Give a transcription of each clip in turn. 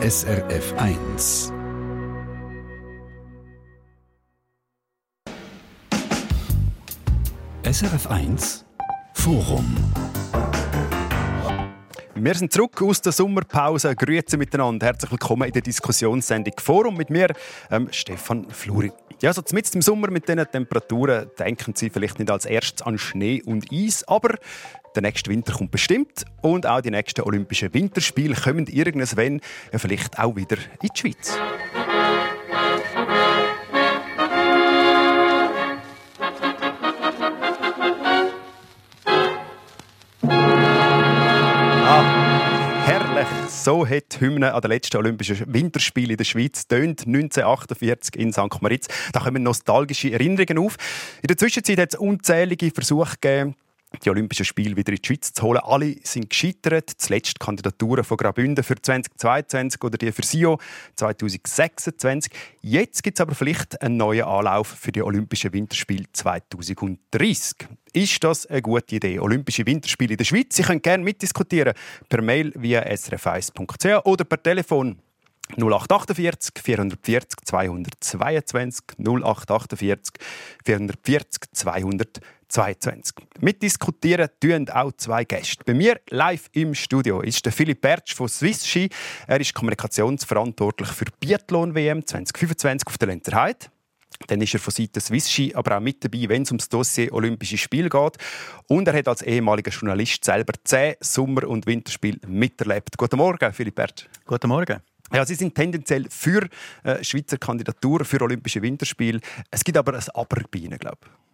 SRF 1. SRF 1 Forum. Wir sind zurück aus der Sommerpause. Grüezi miteinander. Herzlich willkommen in der Diskussionssendung Forum mit mir, ähm, Stefan Fluri. Ja, so mitten im Sommer mit diesen Temperaturen denken Sie vielleicht nicht als erstes an Schnee und Eis, aber der nächste Winter kommt bestimmt und auch die nächsten Olympischen Winterspiele kommen irgendwann ja, vielleicht auch wieder in die Schweiz. So hat die Hymne an den letzten Olympischen Winterspielen in der Schweiz tönt 1948 in St. Moritz. Da kommen nostalgische Erinnerungen auf. In der Zwischenzeit hat es unzählige Versuche gegeben, die Olympischen Spiele wieder in die Schweiz zu holen. Alle sind gescheitert. Zuletzt Kandidaturen von Graubünden für 2022 oder die für Sio 2026. Jetzt gibt es aber vielleicht einen neuen Anlauf für die Olympischen Winterspiele 2030. Ist das eine gute Idee? Olympische Winterspiele in der Schweiz? Sie können gerne mitdiskutieren per Mail via srf1.ch oder per Telefon 0848 440 222 0848 440 222. Mitdiskutieren tun auch zwei Gäste. Bei mir live im Studio ist der Philipp Bertsch von Swiss Ski. Er ist kommunikationsverantwortlich für Biathlon WM 2025 auf der Lenzerheide. Dann ist er von Seiten Swiss Ski aber auch mit dabei, wenn es ums Dossier Olympische Spiele geht. Und er hat als ehemaliger Journalist selber zehn Sommer- und Winterspiele miterlebt. Guten Morgen, Philipp Bertsch. Guten Morgen. Ja, sie sind tendenziell für äh, Schweizer Kandidatur für Olympische Winterspiele. Es gibt aber ein Aber bei Ihnen, glaube ich.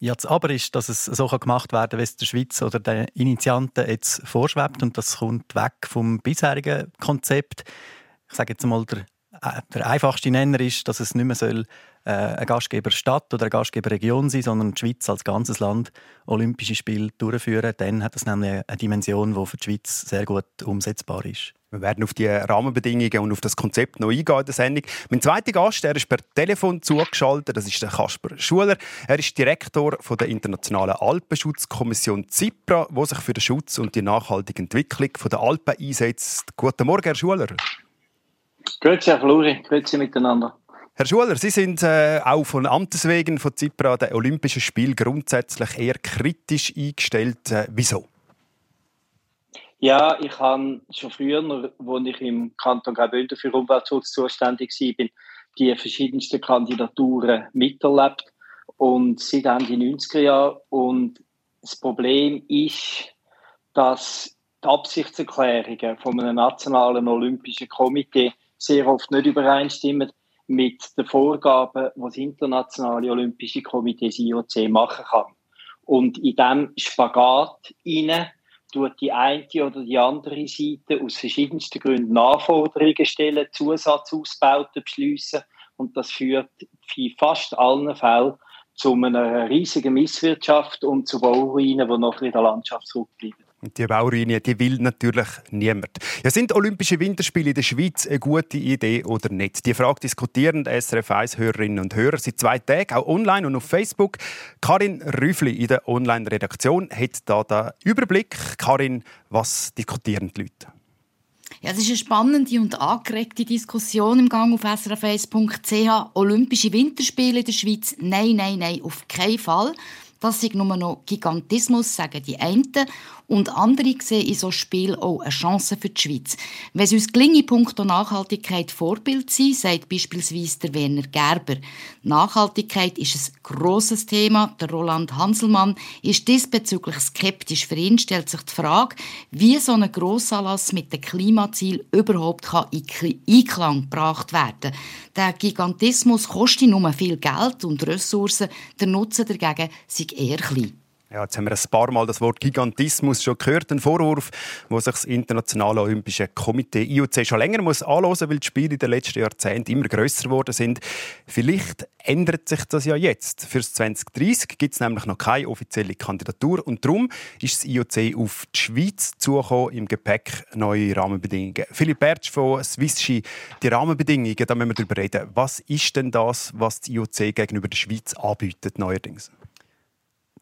Ja, das Aber ist, dass es so gemacht werden kann, wie es der Schweiz oder den Initianten jetzt vorschwebt. Und das kommt weg vom bisherigen Konzept. Ich sage jetzt mal, der, äh, der einfachste Nenner ist, dass es nicht mehr soll, äh, eine Gastgeberstadt oder eine Gastgeberregion sein, sondern die Schweiz als ganzes Land Olympische Spiele durchführen. Dann hat das nämlich eine Dimension, die für die Schweiz sehr gut umsetzbar ist. Wir werden auf die Rahmenbedingungen und auf das Konzept noch eingehen in der Sendung. Mein zweiter Gast der ist per Telefon zugeschaltet. Das ist der Kasper Schuler. Er ist Direktor der Internationalen Alpenschutzkommission ZIPRA, die sich für den Schutz und die nachhaltige Entwicklung der Alpen einsetzt. Guten Morgen, Herr Schuler. Grüezi, Herr Fluri. Grüezi miteinander. Herr Schuler, Sie sind äh, auch von Amtes wegen von ZIPRA den Olympischen Spiel grundsätzlich eher kritisch eingestellt. Äh, wieso? Ja, ich habe schon früher, als ich im Kanton Graubünden für Umweltschutz zuständig war, die verschiedensten Kandidaturen miterlebt und seit Ende 90er Jahre. Und das Problem ist, dass die Absichtserklärungen von einem nationalen Olympischen Komitee sehr oft nicht übereinstimmen mit den Vorgaben, die das Internationale Olympische Komitee das IOC machen kann. Und in diesem Spagat hinein tut die eine oder die andere Seite aus verschiedensten Gründen Anforderungen stellen, Zusatzausbauten beschließen und das führt in fast allen Fällen zu einer riesigen Misswirtschaft und zu Bauruinen, die noch in der Landschaft zurückbleiben. Die Bauruine, die will natürlich niemand. Ja, sind Olympische Winterspiele in der Schweiz eine gute Idee oder nicht? Die Frage diskutieren SRF 1-Hörerinnen und Hörer seit zwei Tagen, auch online und auf Facebook. Karin Rüffli in der Online-Redaktion hat da den Überblick. Karin, was diskutieren die Leute? Ja, es ist eine spannende und angeregte Diskussion im Gang auf srf1.ch. Olympische Winterspiele in der Schweiz? Nein, nein, nein, auf keinen Fall. Das ist nur noch Gigantismus, sagen die einen. Und andere sehen in so Spiel auch eine Chance für die Schweiz. Wenn es uns gelingt, in puncto Nachhaltigkeit Vorbild sein, sagt beispielsweise der Werner Gerber. Nachhaltigkeit ist ein grosses Thema. Der Roland Hanselmann ist diesbezüglich skeptisch. Für ihn stellt sich die Frage, wie so ein Grossanlass mit dem Klimaziel überhaupt in Einklang gebracht werden kann. Der Gigantismus kostet nur viel Geld und Ressourcen, der Nutzen dagegen sei eher klein. Ja, jetzt haben wir ein paar Mal das Wort Gigantismus schon gehört. Ein Vorwurf, wo sich das Internationale Olympische Komitee IOC schon länger muss anhören, weil die Spiele in den letzten Jahrzehnten immer größer geworden sind. Vielleicht ändert sich das ja jetzt. Für 2030 gibt es nämlich noch keine offizielle Kandidatur und darum ist das IOC auf die Schweiz zugekommen, im Gepäck neue Rahmenbedingungen. Philipp Bertsch von Swiss Ski, die Rahmenbedingungen, da müssen wir darüber reden. Was ist denn das, was das IOC gegenüber der Schweiz anbietet neuerdings?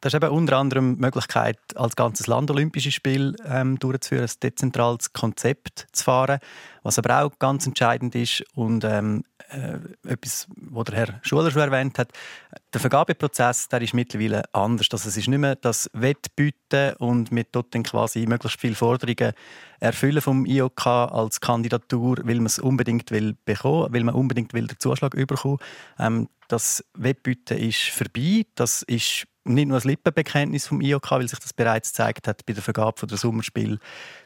Das ist eben unter anderem die Möglichkeit, als ganzes Land Olympische Spiele ähm, durchzuführen, ein dezentrales Konzept zu fahren. Was aber auch ganz entscheidend ist und ähm, äh, etwas, was der Herr Schuler schon erwähnt hat, der Vergabeprozess der ist mittlerweile anders. Also es ist nicht mehr das Wettbieten und wir dort dann quasi möglichst viele Forderungen erfüllen vom IOK als Kandidatur, weil man es unbedingt will bekommen, weil man unbedingt will den Zuschlag bekommen. Ähm, das Wettbieten ist vorbei. Das ist nicht nur ein Lippenbekenntnis vom IOK, weil sich das bereits gezeigt hat bei der Vergabe der Sommerspiel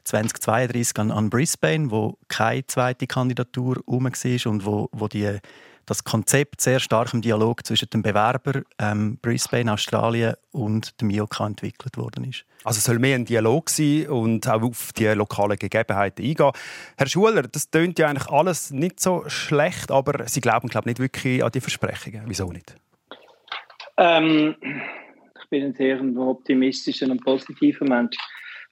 2032 an, an Brisbane, wo keine zweite Kandidatur herum war und wo, wo die, das Konzept sehr stark im Dialog zwischen dem Bewerber ähm, Brisbane, Australien und dem IOK entwickelt worden ist. Also es soll mehr ein Dialog sein und auch auf die lokalen Gegebenheiten eingehen. Herr Schuler, das tönt ja eigentlich alles nicht so schlecht, aber Sie glauben glaube nicht wirklich an die Versprechungen. Wieso nicht? Ähm, ich bin ein sehr optimistischer und positiver Mensch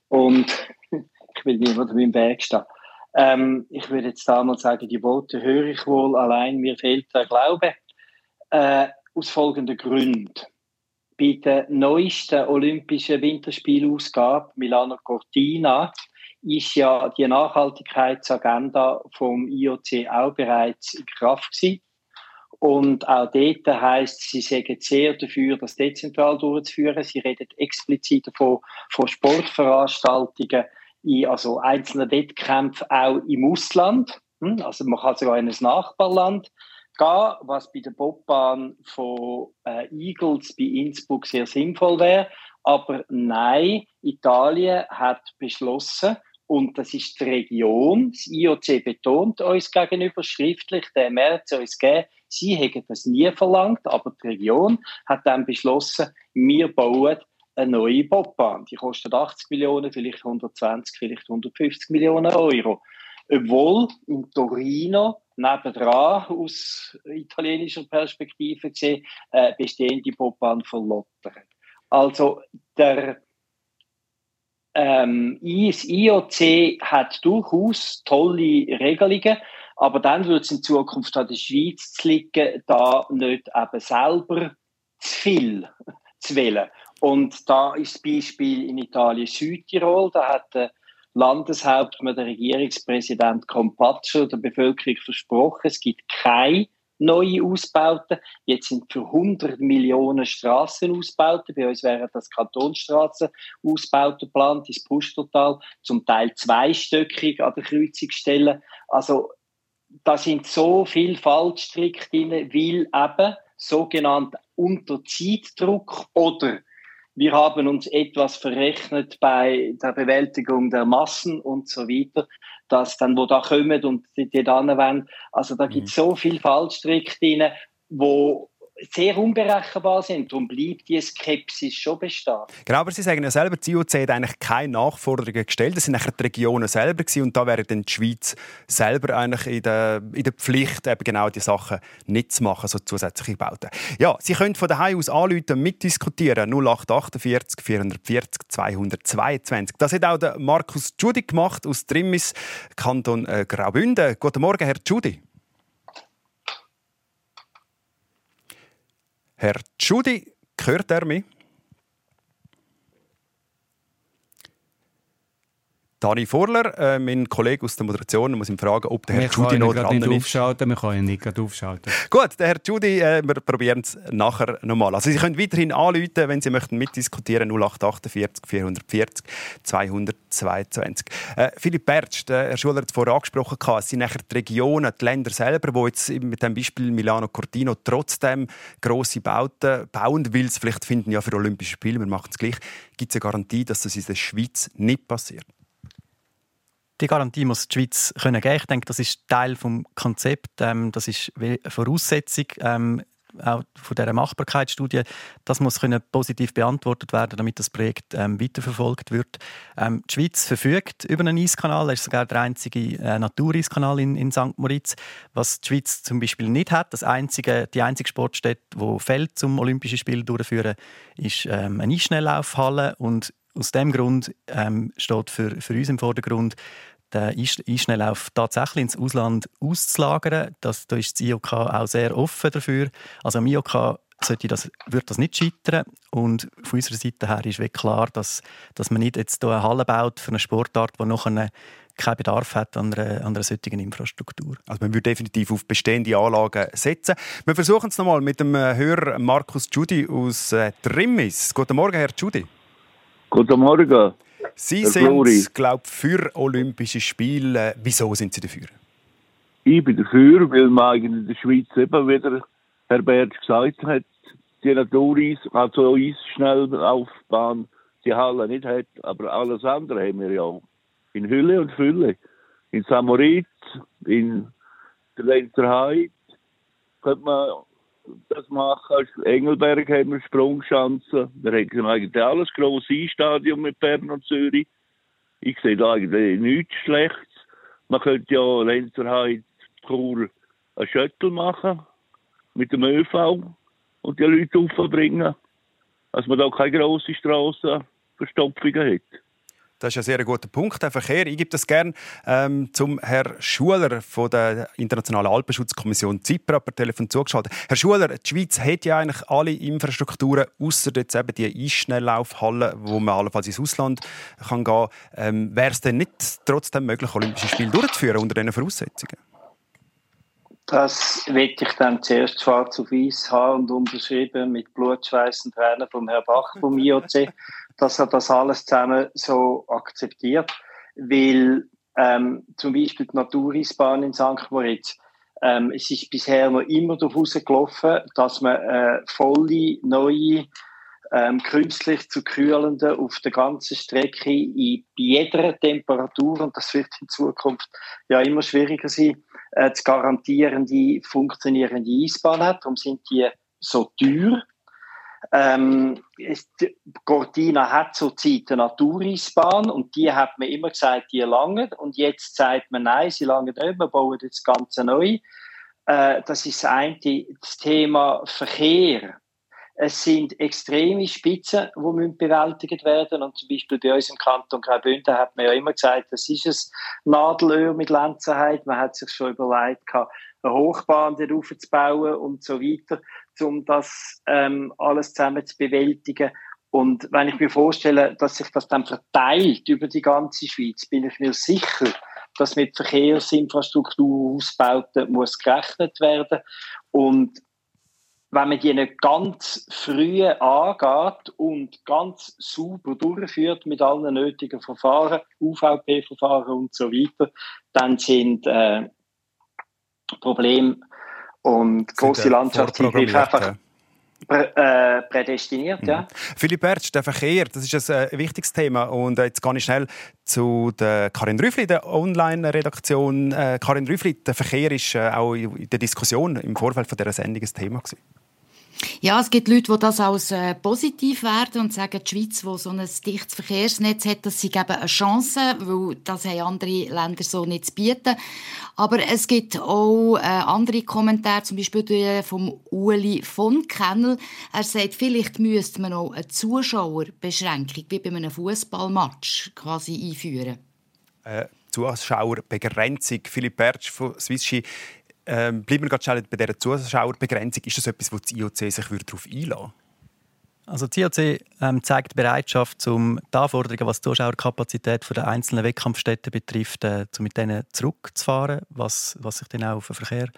und ich will niemandem im Weg stehen. Ähm, ich würde jetzt damals sagen, die Worte höre ich wohl, allein mir fehlt der Glaube. Äh, aus folgenden Gründen. Bei der neuesten Olympischen Winterspielausgabe Milano Cortina ist ja die Nachhaltigkeitsagenda vom IOC auch bereits in Kraft gewesen. Und auch dort heisst, sie sagen sehr dafür, das dezentral durchzuführen. Sie reden explizit davon, von Sportveranstaltungen in also einzelnen Wettkämpfen auch im Ausland. Hm, also man kann sogar in ein Nachbarland gehen, was bei der Bobbahn von äh, Eagles bei Innsbruck sehr sinnvoll wäre. Aber nein, Italien hat beschlossen, und das ist die Region, das IOC betont uns gegenüber schriftlich, der März uns gegeben, sie hätten das nie verlangt, aber die Region hat dann beschlossen, wir bauen eine neue Bobbahn. Die kostet 80 Millionen, vielleicht 120, vielleicht 150 Millionen Euro. Obwohl in Torino nebendran aus italienischer Perspektive gesehen äh, bestehende Bobbahn verlottern. Also der ähm, das IOC hat durchaus tolle Regelungen, aber dann wird es in Zukunft an der Schweiz liegen, da nicht eben selber zu viel zu wählen. Und da ist das Beispiel in Italien Südtirol. Da hat der Landeshauptmann, der Regierungspräsident Compaccio der Bevölkerung versprochen, es gibt keine neue Ausbauten. Jetzt sind für 100 Millionen Straßenausbauten, bei uns wären das Kantonsstraßenausbauten geplant, ins Pushtotal, zum Teil zweistöckig an der Kreuzungsstelle. Also da sind so viele Fallstricke drin, weil eben sogenannt unter Zeitdruck oder wir haben uns etwas verrechnet bei der Bewältigung der Massen und so weiter, dass dann, wo da kommen und die, die dann wollen, also da gibt es mhm. so viel Fallstrick drin, wo sehr unberechenbar sind. Darum bleibt die Skepsis schon bestehen. Genau, aber Sie sagen ja selber, die IOC hat eigentlich keine Nachforderungen gestellt. Das sind nachher die Regionen selber gewesen, und da wäre dann die Schweiz selber eigentlich in der, in der Pflicht, eben genau die Sachen nicht zu machen, so zusätzliche Bauten. Ja, Sie können von daheim aus anrufen, mitdiskutieren. 0848 440 222. Das hat auch der Markus Giudi gemacht aus Trimmis, Kanton äh, Graubünden. Guten Morgen, Herr Giudi. Herr Tschudi, hört er mich? Dani Vorler, äh, mein Kollege aus der Moderation, muss ihn fragen, ob der Herr Judy noch dran nicht ist. Aufschalten. Wir können ihn nicht gerade aufschalten. Gut, der Herr Judy, äh, wir probieren es nachher nochmal. Also Sie können weiterhin anrufen, wenn Sie möchten mitdiskutieren, 0848 440 222. Äh, Philipp Bertsch, der Herr Schuler hat es vorher angesprochen, es sind nachher die Regionen, die Länder selber, die jetzt mit dem Beispiel Milano Cortino trotzdem grosse Bauten bauen, weil sie vielleicht finden, ja, für Olympische Spiele, wir machen es gleich. Gibt es eine Garantie, dass das in der Schweiz nicht passiert? Die Garantie muss die Schweiz können geben. Ich denke, das ist Teil des Konzepts. Ähm, das ist Voraussetzung ähm, auch von dieser Machbarkeitsstudie. Das muss können positiv beantwortet werden, damit das Projekt ähm, weiterverfolgt wird. Ähm, die Schweiz verfügt über einen Eiskanal. Er ist sogar der einzige äh, Natureiskanal in, in St. Moritz. Was die Schweiz zum Beispiel nicht hat, das einzige, die einzige Sportstätte, die Feld zum Olympischen Spiel durchführen, ist ähm, eine Eisschnelllaufhalle und aus dem Grund ähm, steht für, für uns im Vordergrund, den Einschnelllauf tatsächlich ins Ausland auszulagern. Das, da ist das IOK auch sehr offen dafür. Also am IOK sollte das, wird das nicht scheitern. Und von unserer Seite her ist wirklich klar, dass, dass man nicht jetzt hier eine Halle baut für eine Sportart, die noch eine keinen Bedarf hat an einer, an einer solchen Infrastruktur. Also man würde definitiv auf bestehende Anlagen setzen. Wir versuchen es nochmal mit dem äh, Hörer Markus Giudi aus äh, Trimmis. Guten Morgen, Herr Giudi. Guten Morgen. Sie sind, glaube ich, für Olympische Spiele. Wieso sind Sie dafür? Ich bin dafür, weil man in der Schweiz eben wieder, Herr Bertsch gesagt hat, die Natureis, also Eisschnelllaufbahn, die Halle nicht hat, aber alles andere haben wir ja in Hülle und Fülle. In Samorit, in der Lenzerheide könnte man das machen. Engelberg haben wir Sprungschanzen. Wir haben eigentlich alles grosse Einstadion mit Bern und Zürich. Ich sehe da eigentlich nichts Schlechtes. Man könnte ja Lenzerheide, Chur, einen Shuttle machen mit dem ÖV und die Leute aufbringen, dass man da keine grosse Strassenverstopfungen hat. Das ist ein sehr guter Punkt, der Verkehr. Ich gebe das gerne ähm, zum Herrn Schuler von der Internationalen Alpenschutzkommission Zypern per Telefon zugeschaltet. Herr Schuler, die Schweiz hat ja eigentlich alle Infrastrukturen, außer jetzt eben die Eisschnelllaufhalle, wo man allenfalls ins Ausland kann gehen kann. Ähm, Wäre es denn nicht trotzdem möglich, Olympische Spiele durchzuführen unter diesen Voraussetzungen? Das werde ich dann zuerst schwarz auf weiß haben und unterschrieben mit Blut, Schweiß und Tränen vom Herrn Bach vom IOC dass er das alles zusammen so akzeptiert, weil ähm, zum Beispiel die Naturisbahn in St. Moritz, ähm, es ist bisher noch immer darauf gelaufen, dass man äh, volle, neue, ähm, künstlich zu kühlende auf der ganzen Strecke in, jeder Temperatur, und das wird in Zukunft ja immer schwieriger sein, äh, zu garantieren, die funktionierende Eisbahn hat. Darum sind die so teuer. Ähm, ist, Cortina hat zurzeit eine Naturisbahn und die hat man immer gesagt, die lange und jetzt sagt man, nein, sie lange nicht, wir bauen das Ganze neu. Äh, das ist das eine, das Thema Verkehr. Es sind extreme Spitzen, die müssen bewältigt werden. Und zum Beispiel bei uns im Kanton Graubünden hat man ja immer gesagt, das ist ein Nadelöhr mit Lenzerheit. Man hat sich schon überlegt, eine Hochbahn dort aufzubauen und so weiter um das ähm, alles zusammen zu bewältigen. Und wenn ich mir vorstelle, dass sich das dann verteilt über die ganze Schweiz, bin ich mir sicher, dass mit Verkehrsinfrastruktur ausbauten muss gerechnet werden. Und wenn man die nicht ganz früh angeht und ganz sauber durchführt mit allen nötigen Verfahren, UVP-Verfahren und so weiter, dann sind äh, Probleme und große Landschaftseingriffe einfach äh, prädestiniert. Mhm. Ja. Philipp Bertsch, der Verkehr, das ist ein äh, wichtiges Thema. Und jetzt gehe ich schnell zu der Karin Rüffli, der Online-Redaktion. Äh, Karin Rüffli, der Verkehr ist äh, auch in der Diskussion im Vorfeld von dieser Sendung ein Thema gewesen. Ja, es gibt Leute, die das als äh, positiv werden und sagen, die Schweiz, die so ein dichtes Verkehrsnetz hat, dass sie geben eine Chance, weil das haben andere Länder so nicht zu bieten. Aber es gibt auch äh, andere Kommentare, zum Beispiel vom Uli von Kennel. Er sagt, vielleicht müsste man auch eine Zuschauerbeschränkung wie bei einem Fußballmatch quasi einführen. Äh, Zuschauerbegrenzung. Philipp Bertsch von Swisski ähm, bleiben wir gerade bei dieser Zuschauerbegrenzung. Ist das etwas, wo das IOC sich darauf einlassen würde? Also IOC ähm, zeigt Bereitschaft, um die Anforderungen, was die Zuschauerkapazität der einzelnen Wettkampfstätten betrifft, äh, zu mit denen zurückzufahren, was, was sich dann auch auf den Verkehr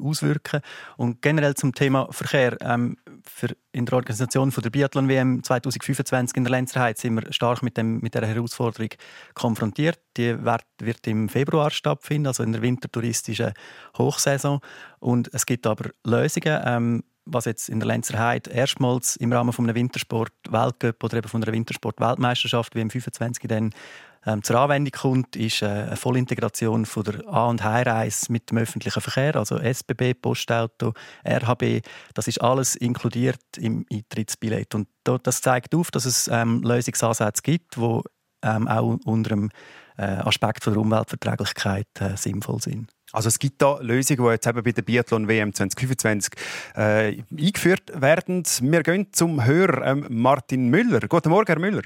auswirken Und generell zum Thema Verkehr. Ähm, für in der Organisation von der Biathlon-WM 2025 in der Lenzerheide sind wir stark mit, dem, mit dieser Herausforderung konfrontiert. Die wird, wird im Februar stattfinden, also in der wintertouristischen Hochsaison. Und es gibt aber Lösungen. Ähm, was jetzt in der Lenzer Heide erstmals im Rahmen von einem Wintersport-Weltcup oder eben von einer Wintersport-Weltmeisterschaft wie im 25 dann ähm, zur Anwendung kommt, ist äh, eine Vollintegration von der A- und Heimreise mit dem öffentlichen Verkehr, also SBB, Postauto, RHB. Das ist alles inkludiert im Eintrittsbillett. Und das zeigt auf, dass es ähm, Lösungsansätze gibt, die ähm, auch unter dem äh, Aspekt von der Umweltverträglichkeit äh, sinnvoll sind. Also es gibt da Lösungen, die jetzt eben bei der Biathlon WM 2025 äh, eingeführt werden. Wir gehen zum Hörer ähm, Martin Müller. Guten Morgen, Herr Müller.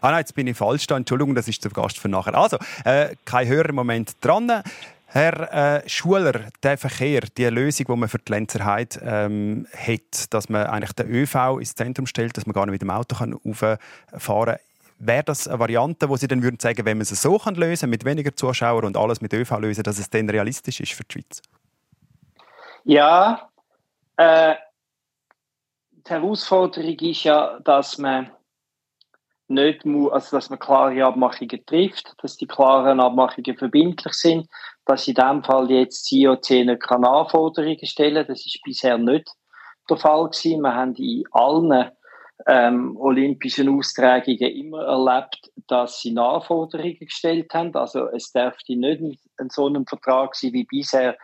Ah nein, jetzt bin ich falsch da. Entschuldigung, das ist der Gast für nachher. Also, äh, kein Hörer im Moment dran. Herr äh, Schuler, der Verkehr, die Lösung, die man für die Lenzerheide ähm, hat, dass man eigentlich den ÖV ins Zentrum stellt, dass man gar nicht mit dem Auto rauffahren kann, wäre das eine Variante, wo Sie dann würden sagen, wenn man es so kann lösen mit weniger Zuschauern und alles mit ÖV lösen, dass es dann realistisch ist für die Schweiz? Ja, äh, die Herausforderung ist ja, dass man nicht muss, also dass man klare Abmachungen trifft, dass die klaren Abmachungen verbindlich sind, dass in dem Fall jetzt COC nicht Anforderungen stellen Das ist bisher nicht der Fall gewesen. Wir haben in allen ähm, olympischen Austragungen immer erlebt, dass sie Anforderungen gestellt haben. Also es dürfte nicht ein so einem Vertrag sein wie bisher,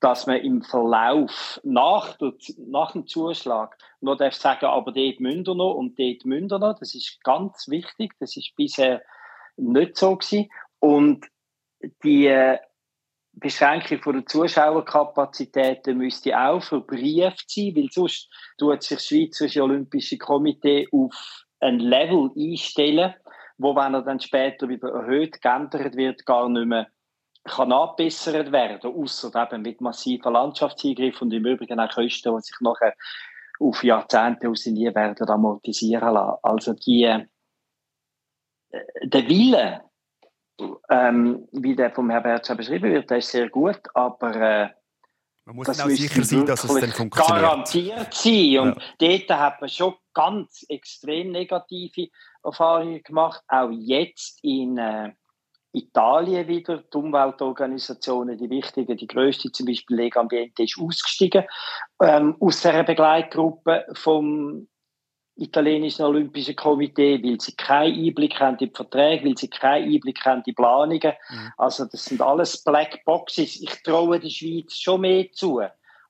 dass man im Verlauf nach, nach dem Zuschlag noch darf sagen, aber dort wir noch und dort wir noch. Das ist ganz wichtig. Das ist bisher nicht so gewesen. Und die äh, Beschränkung von der Zuschauerkapazitäten müsste auch verbrieft sein, weil sonst tut sich das Schweizerische Olympische Komitee auf ein Level einstellen, wo, wenn er dann später wieder erhöht, geändert wird, gar nicht mehr kann abbessert werden, außer eben mit massiven Landschaftseingriffen und im Übrigen auch Kosten, die sich nachher auf Jahrzehnte aus nie werden amortisieren lassen. Also die, äh, der Wille, ähm, wie der vom Herrn Bertsch beschrieben wird, der ist sehr gut, aber äh, man muss auch sicher sein, dass es dann funktioniert. Garantiert sein. Und ja. dort hat man schon ganz extrem negative Erfahrungen gemacht. Auch jetzt in, äh, Italien wieder, die Umweltorganisationen, die wichtigen, die größte zum Beispiel Lega Ambiente ist ausgestiegen ähm, aus der Begleitgruppe vom italienischen Olympischen Komitee, weil sie keinen Einblick haben in die Verträge, weil sie keinen Einblick haben in die Planungen. Mhm. Also das sind alles Black Boxes. Ich traue der Schweiz schon mehr zu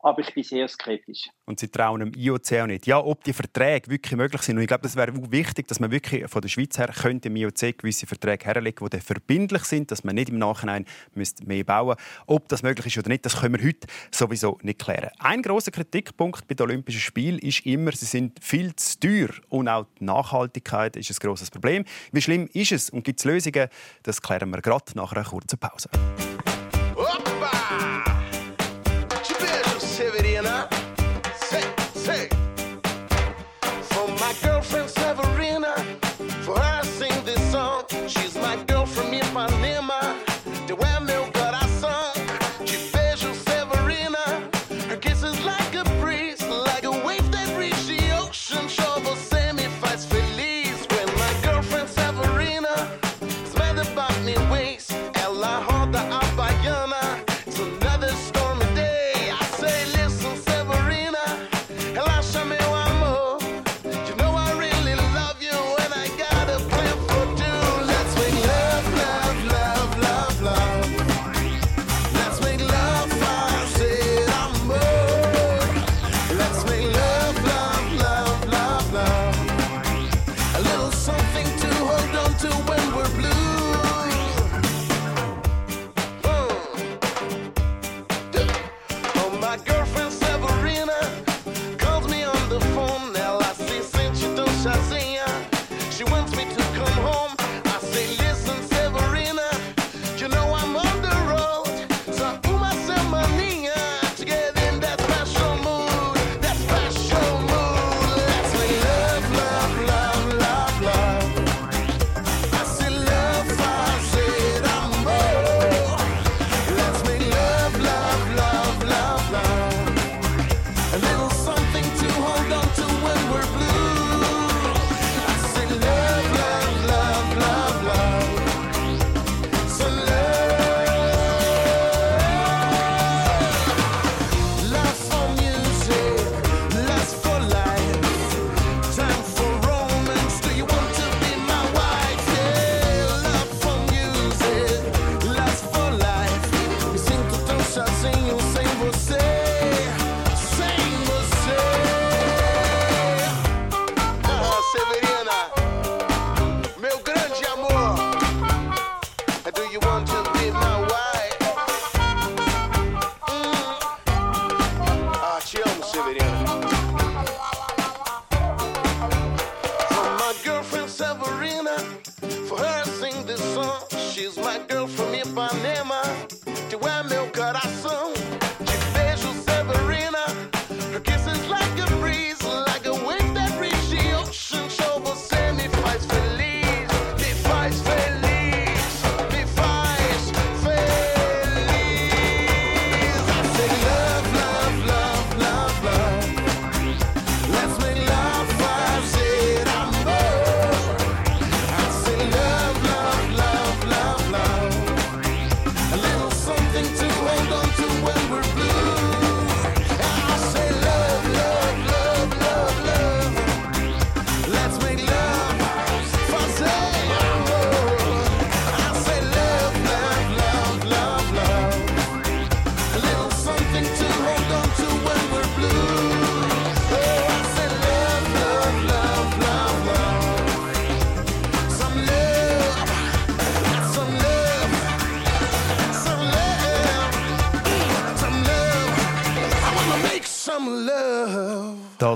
aber ich bin sehr skeptisch. Und Sie trauen dem IOC auch nicht. Ja, ob die Verträge wirklich möglich sind. Und ich glaube, das wäre wichtig, dass man wirklich von der Schweiz her könnte im IOC gewisse Verträge herlegen, die verbindlich sind, dass man nicht im Nachhinein mehr bauen müsste. Ob das möglich ist oder nicht, das können wir heute sowieso nicht klären. Ein großer Kritikpunkt bei den Olympischen Spielen ist immer, sie sind viel zu teuer. Und auch die Nachhaltigkeit ist ein großes Problem. Wie schlimm ist es und gibt es Lösungen? Das klären wir gerade nach einer kurzen Pause.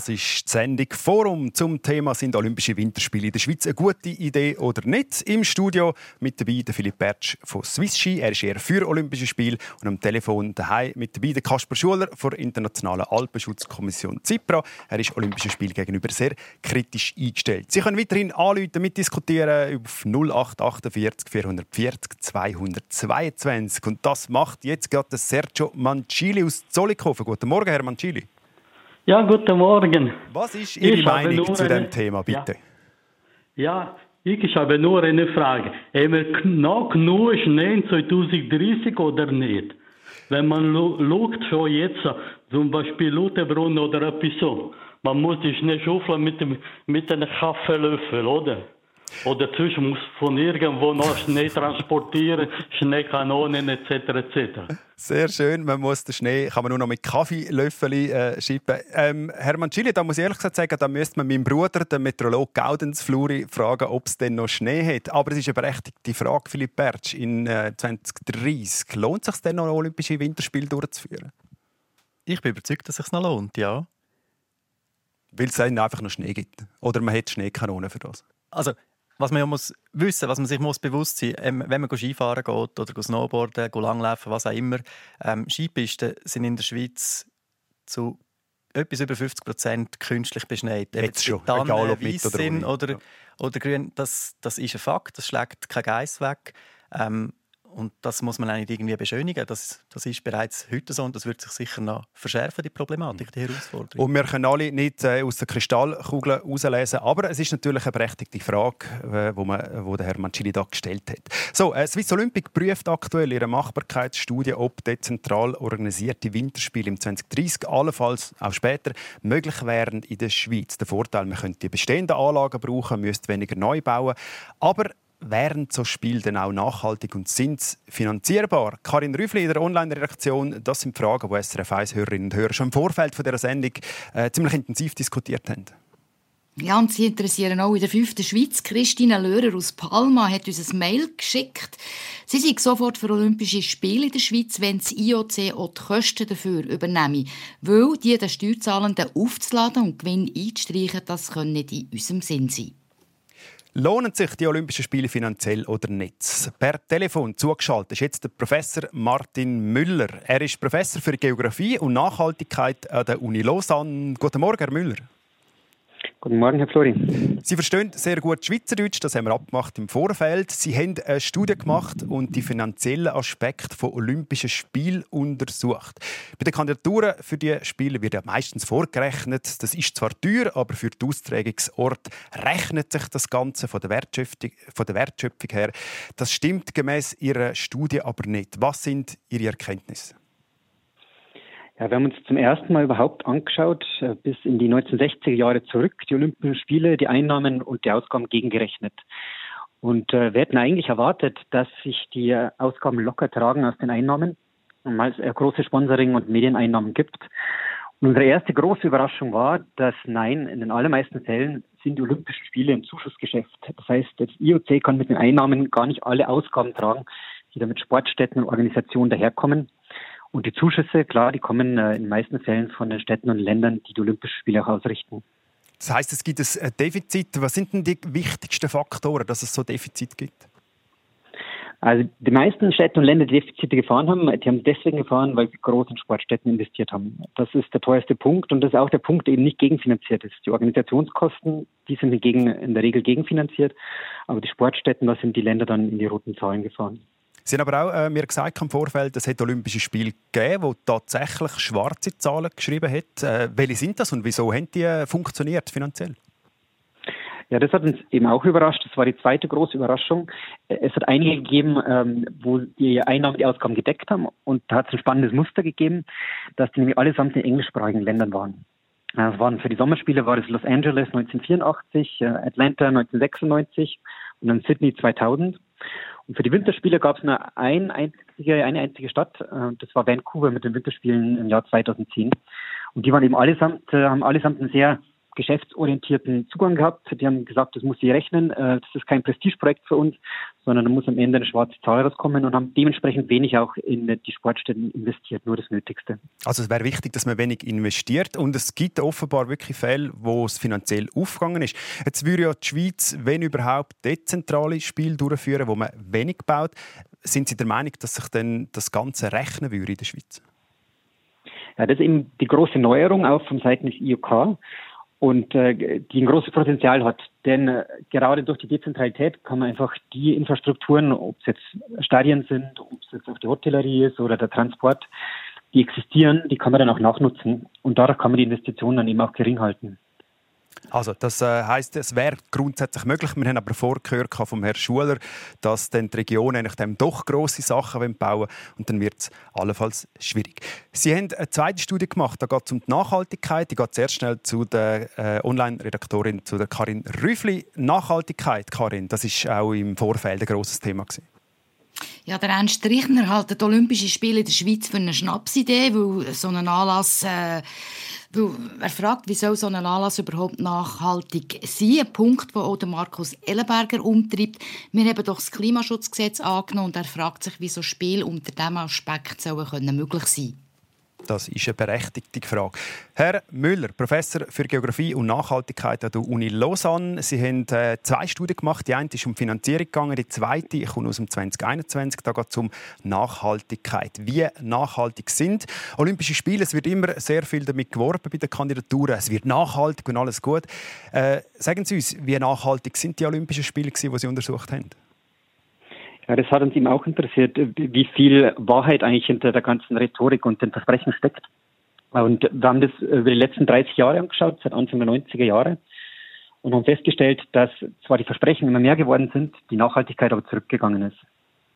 Das ist die Sendung Forum zum Thema «Sind Olympische Winterspiele in der Schweiz eine gute Idee oder nicht?» Im Studio mit dabei der Philipp Bertsch von Swiss Ski. Er ist eher für Olympische Spiele. Und am Telefon daheim mit dabei der Kasper Schuler von der Internationalen Alpenschutzkommission ZIPRA. Er ist Olympischen Spielen gegenüber sehr kritisch eingestellt. Sie können weiterhin anrufen, mitdiskutieren auf 0848 440 222. Und das macht jetzt gerade Sergio Mancini aus Zollikofen. Guten Morgen, Herr Mancini. Ja, guten Morgen. Was ist Ihre Ich Meinung zu eine- dem Thema, bitte? Ja, ich habe nur eine Frage. Haben wir noch genug Schnee in 2030 oder nicht? Wenn man schaut, schon jetzt, zum Beispiel Lutherbrunnen oder etwas so, man muss die Schnee schaufeln mit, dem, mit einem Kaffeelöffel, oder? Oder zwischen muss von irgendwo noch Schnee transportieren, Schneekanonen etc. etc. Sehr schön. Man muss den Schnee kann man nur noch mit Kaffeelöffeln äh, schippen. Ähm, Herr Mancini, da muss ich ehrlich gesagt sagen, da müsste man meinen Bruder, den Meteorolog Gaudens Fluri, fragen, ob es denn noch Schnee hat. Aber es ist eine berechtigte Frage, Philipp Bertsch. In äh, 2030 lohnt es sich denn noch, Olympische Winterspiele durchzuführen? Ich bin überzeugt, dass es sich noch lohnt, ja. Weil es einfach noch Schnee gibt. Oder man hat Schneekanonen für das. Also, was man ja muss wissen, was man sich muss bewusst sein, ähm, wenn man Skifahren geht oder Snowboarden, go langlaufen, was auch immer, ähm, Skipisten sind in der Schweiz zu etwas über 50 Prozent künstlich beschneit. Jetzt schon, Tannen egal ob mit oder sind oder, Ja. oder grün, das, das ist ein Fakt, das schlägt kein Geiss weg. Ähm, und das muss man nicht irgendwie beschönigen. Das, das ist bereits heute so und das wird sich sicher noch verschärfen, die Problematik, die Herausforderung. Und wir können alle nicht äh, aus der Kristallkugel herauslesen, aber es ist natürlich eine berechtigte Frage, äh, wo, wo der Herr Mancini da gestellt hat. So, äh, Swiss Olympic prüft aktuell ihre Machbarkeitsstudie, ob dezentral organisierte Winterspiele im 2030 allenfalls auch später möglich wären in der Schweiz. Der Vorteil, man könnte die bestehenden Anlagen brauchen, müsste weniger neu bauen, aber Wären so Spiele denn auch nachhaltig und sind finanzierbar? Karin Rüffli in der Online-Redaktion, das sind Fragen, die SRF 1-Hörerinnen und Hörer schon im Vorfeld von dieser Sendung äh, ziemlich intensiv diskutiert haben. Ja, und Sie interessieren auch in der fünften Schweiz. Christine Löhrer aus Palma hat uns ein Mail geschickt. Sie sei sofort für Olympische Spiele in der Schweiz, wenn das IOC auch die Kosten dafür übernehme. Weil die den Steuerzahlenden aufzuladen und Gewinn einzustreichen, das kann nicht in unserem Sinn sein. Lohnen sich die Olympischen Spiele finanziell oder nicht? Per Telefon zugeschaltet ist jetzt der Professor Martin Müller. Er ist Professor für Geografie und Nachhaltigkeit an der Uni Lausanne. Guten Morgen, Herr Müller. Guten Morgen, Herr Flori. Sie verstehen sehr gut Schweizerdeutsch, das haben wir abgemacht im Vorfeld. Sie haben eine Studie gemacht und die finanziellen Aspekte von Olympischen Spielen untersucht. Bei den Kandidaturen für die Spiele wird ja meistens vorgerechnet, das ist zwar teuer, aber für den Austragungsort rechnet sich das Ganze von der Wertschöpfung, von der Wertschöpfung her. Das stimmt gemäß Ihrer Studie aber nicht. Was sind Ihre Erkenntnisse? Ja, wir haben uns zum ersten Mal überhaupt angeschaut, äh, bis in die 1960er Jahre zurück, die Olympischen Spiele, die Einnahmen und die Ausgaben gegengerechnet. Und äh, wir hätten eigentlich erwartet, dass sich die äh, Ausgaben locker tragen aus den Einnahmen, weil es äh, große Sponsoring- und Medieneinnahmen gibt. Und unsere erste große Überraschung war, dass nein, in den allermeisten Fällen sind die Olympischen Spiele ein Zuschussgeschäft. Das heißt, das IOC kann mit den Einnahmen gar nicht alle Ausgaben tragen, die da mit Sportstätten und Organisationen daherkommen. Und die Zuschüsse, klar, die kommen äh, in den meisten Fällen von den Städten und Ländern, die die Olympischen Spiele auch ausrichten. Das heißt, es gibt ein Defizit. Was sind denn die wichtigsten Faktoren, dass es so ein Defizit gibt? Also die meisten Städte und Länder, die Defizite gefahren haben, die haben deswegen gefahren, weil sie groß in Sportstätten investiert haben. Das ist der teuerste Punkt und das ist auch der Punkt, der eben nicht gegenfinanziert ist. Die Organisationskosten, die sind hingegen in der Regel gegenfinanziert, aber die Sportstätten, da sind die Länder dann in die roten Zahlen gefahren. Sie haben aber auch äh, mir gesagt im Vorfeld, es hat Olympische Spiele gegeben, wo tatsächlich schwarze Zahlen geschrieben hat. Äh, welche sind das und wieso haben die äh, funktioniert finanziell? Ja, das hat uns eben auch überrascht. Das war die zweite große Überraschung. Es hat einige gegeben, ähm, wo die Einnahmen die Ausgaben gedeckt haben. Und da hat es ein spannendes Muster gegeben, dass die nämlich allesamt in englischsprachigen Ländern waren. Das waren für die Sommerspiele war das Los Angeles 1984, äh, Atlanta 1996 und dann Sydney 2000. Und für die Winterspiele gab es nur ein einzige, eine einzige Stadt, äh, das war Vancouver mit den Winterspielen im Jahr 2010. Und die waren eben allesamt, äh, haben allesamt ein sehr geschäftsorientierten Zugang gehabt. Die haben gesagt, das muss sie rechnen, äh, das ist kein Prestigeprojekt für uns, sondern da muss am Ende eine schwarze Zahl rauskommen und haben dementsprechend wenig auch in die Sportstätten investiert, nur das Nötigste. Also es wäre wichtig, dass man wenig investiert und es gibt offenbar wirklich Fälle, wo es finanziell aufgegangen ist. Jetzt würde ja die Schweiz, wenn überhaupt, dezentrale Spiele durchführen, wo man wenig baut. Sind Sie der Meinung, dass sich dann das Ganze rechnen würde in der Schweiz? Ja, das ist eben die große Neuerung auch von Seiten des IOK und äh, die ein großes Potenzial hat. Denn äh, gerade durch die Dezentralität kann man einfach die Infrastrukturen, ob es jetzt Stadien sind, ob es jetzt auch die Hotellerie ist oder der Transport, die existieren, die kann man dann auch nachnutzen und dadurch kann man die Investitionen dann eben auch gering halten. Also das äh, heißt, es wäre grundsätzlich möglich. Wir haben aber vorgehört vom Herrn Schuler, dass dann die Region eigentlich dem doch grosse Sachen bauen wollen und dann wird es allenfalls schwierig. Sie haben eine zweite Studie gemacht, da geht es um die Nachhaltigkeit. Die geht sehr schnell zu der äh, Online-Redaktorin, zu der Karin Rüffli. Nachhaltigkeit, Karin, das ist auch im Vorfeld ein grosses Thema gewesen. Ja, der Ernst Richner hält die Olympischen Spiele in der Schweiz für eine Schnapsidee, weil so ein Anlass äh, weil er fragt, wie soll so ein Anlass überhaupt nachhaltig sein? Ein Punkt, den auch Markus Ellenberger umtreibt. Wir haben doch das Klimaschutzgesetz angenommen und er fragt sich, wie so Spiel unter diesem Aspekt sollen möglich sein können. Das ist eine berechtigte Frage. Herr Müller, Professor für Geografie und Nachhaltigkeit an der Uni Lausanne. Sie haben äh, zwei Studien gemacht. Die eine ist um Finanzierung gegangen, die zweite kommt aus dem 2021. Da geht es um Nachhaltigkeit. Wie nachhaltig sind Olympische Spiele? Es wird immer sehr viel damit geworben bei den Kandidaturen. Es wird nachhaltig und alles gut. Äh, sagen Sie uns, wie nachhaltig sind die Olympischen Spiele, die Sie untersucht haben? Ja, das hat uns eben auch interessiert, wie viel Wahrheit eigentlich hinter der ganzen Rhetorik und den Versprechen steckt. Und wir haben das über die letzten 30 Jahre angeschaut, seit Anfang der 90er Jahre, und haben festgestellt, dass zwar die Versprechen immer mehr geworden sind, die Nachhaltigkeit aber zurückgegangen ist.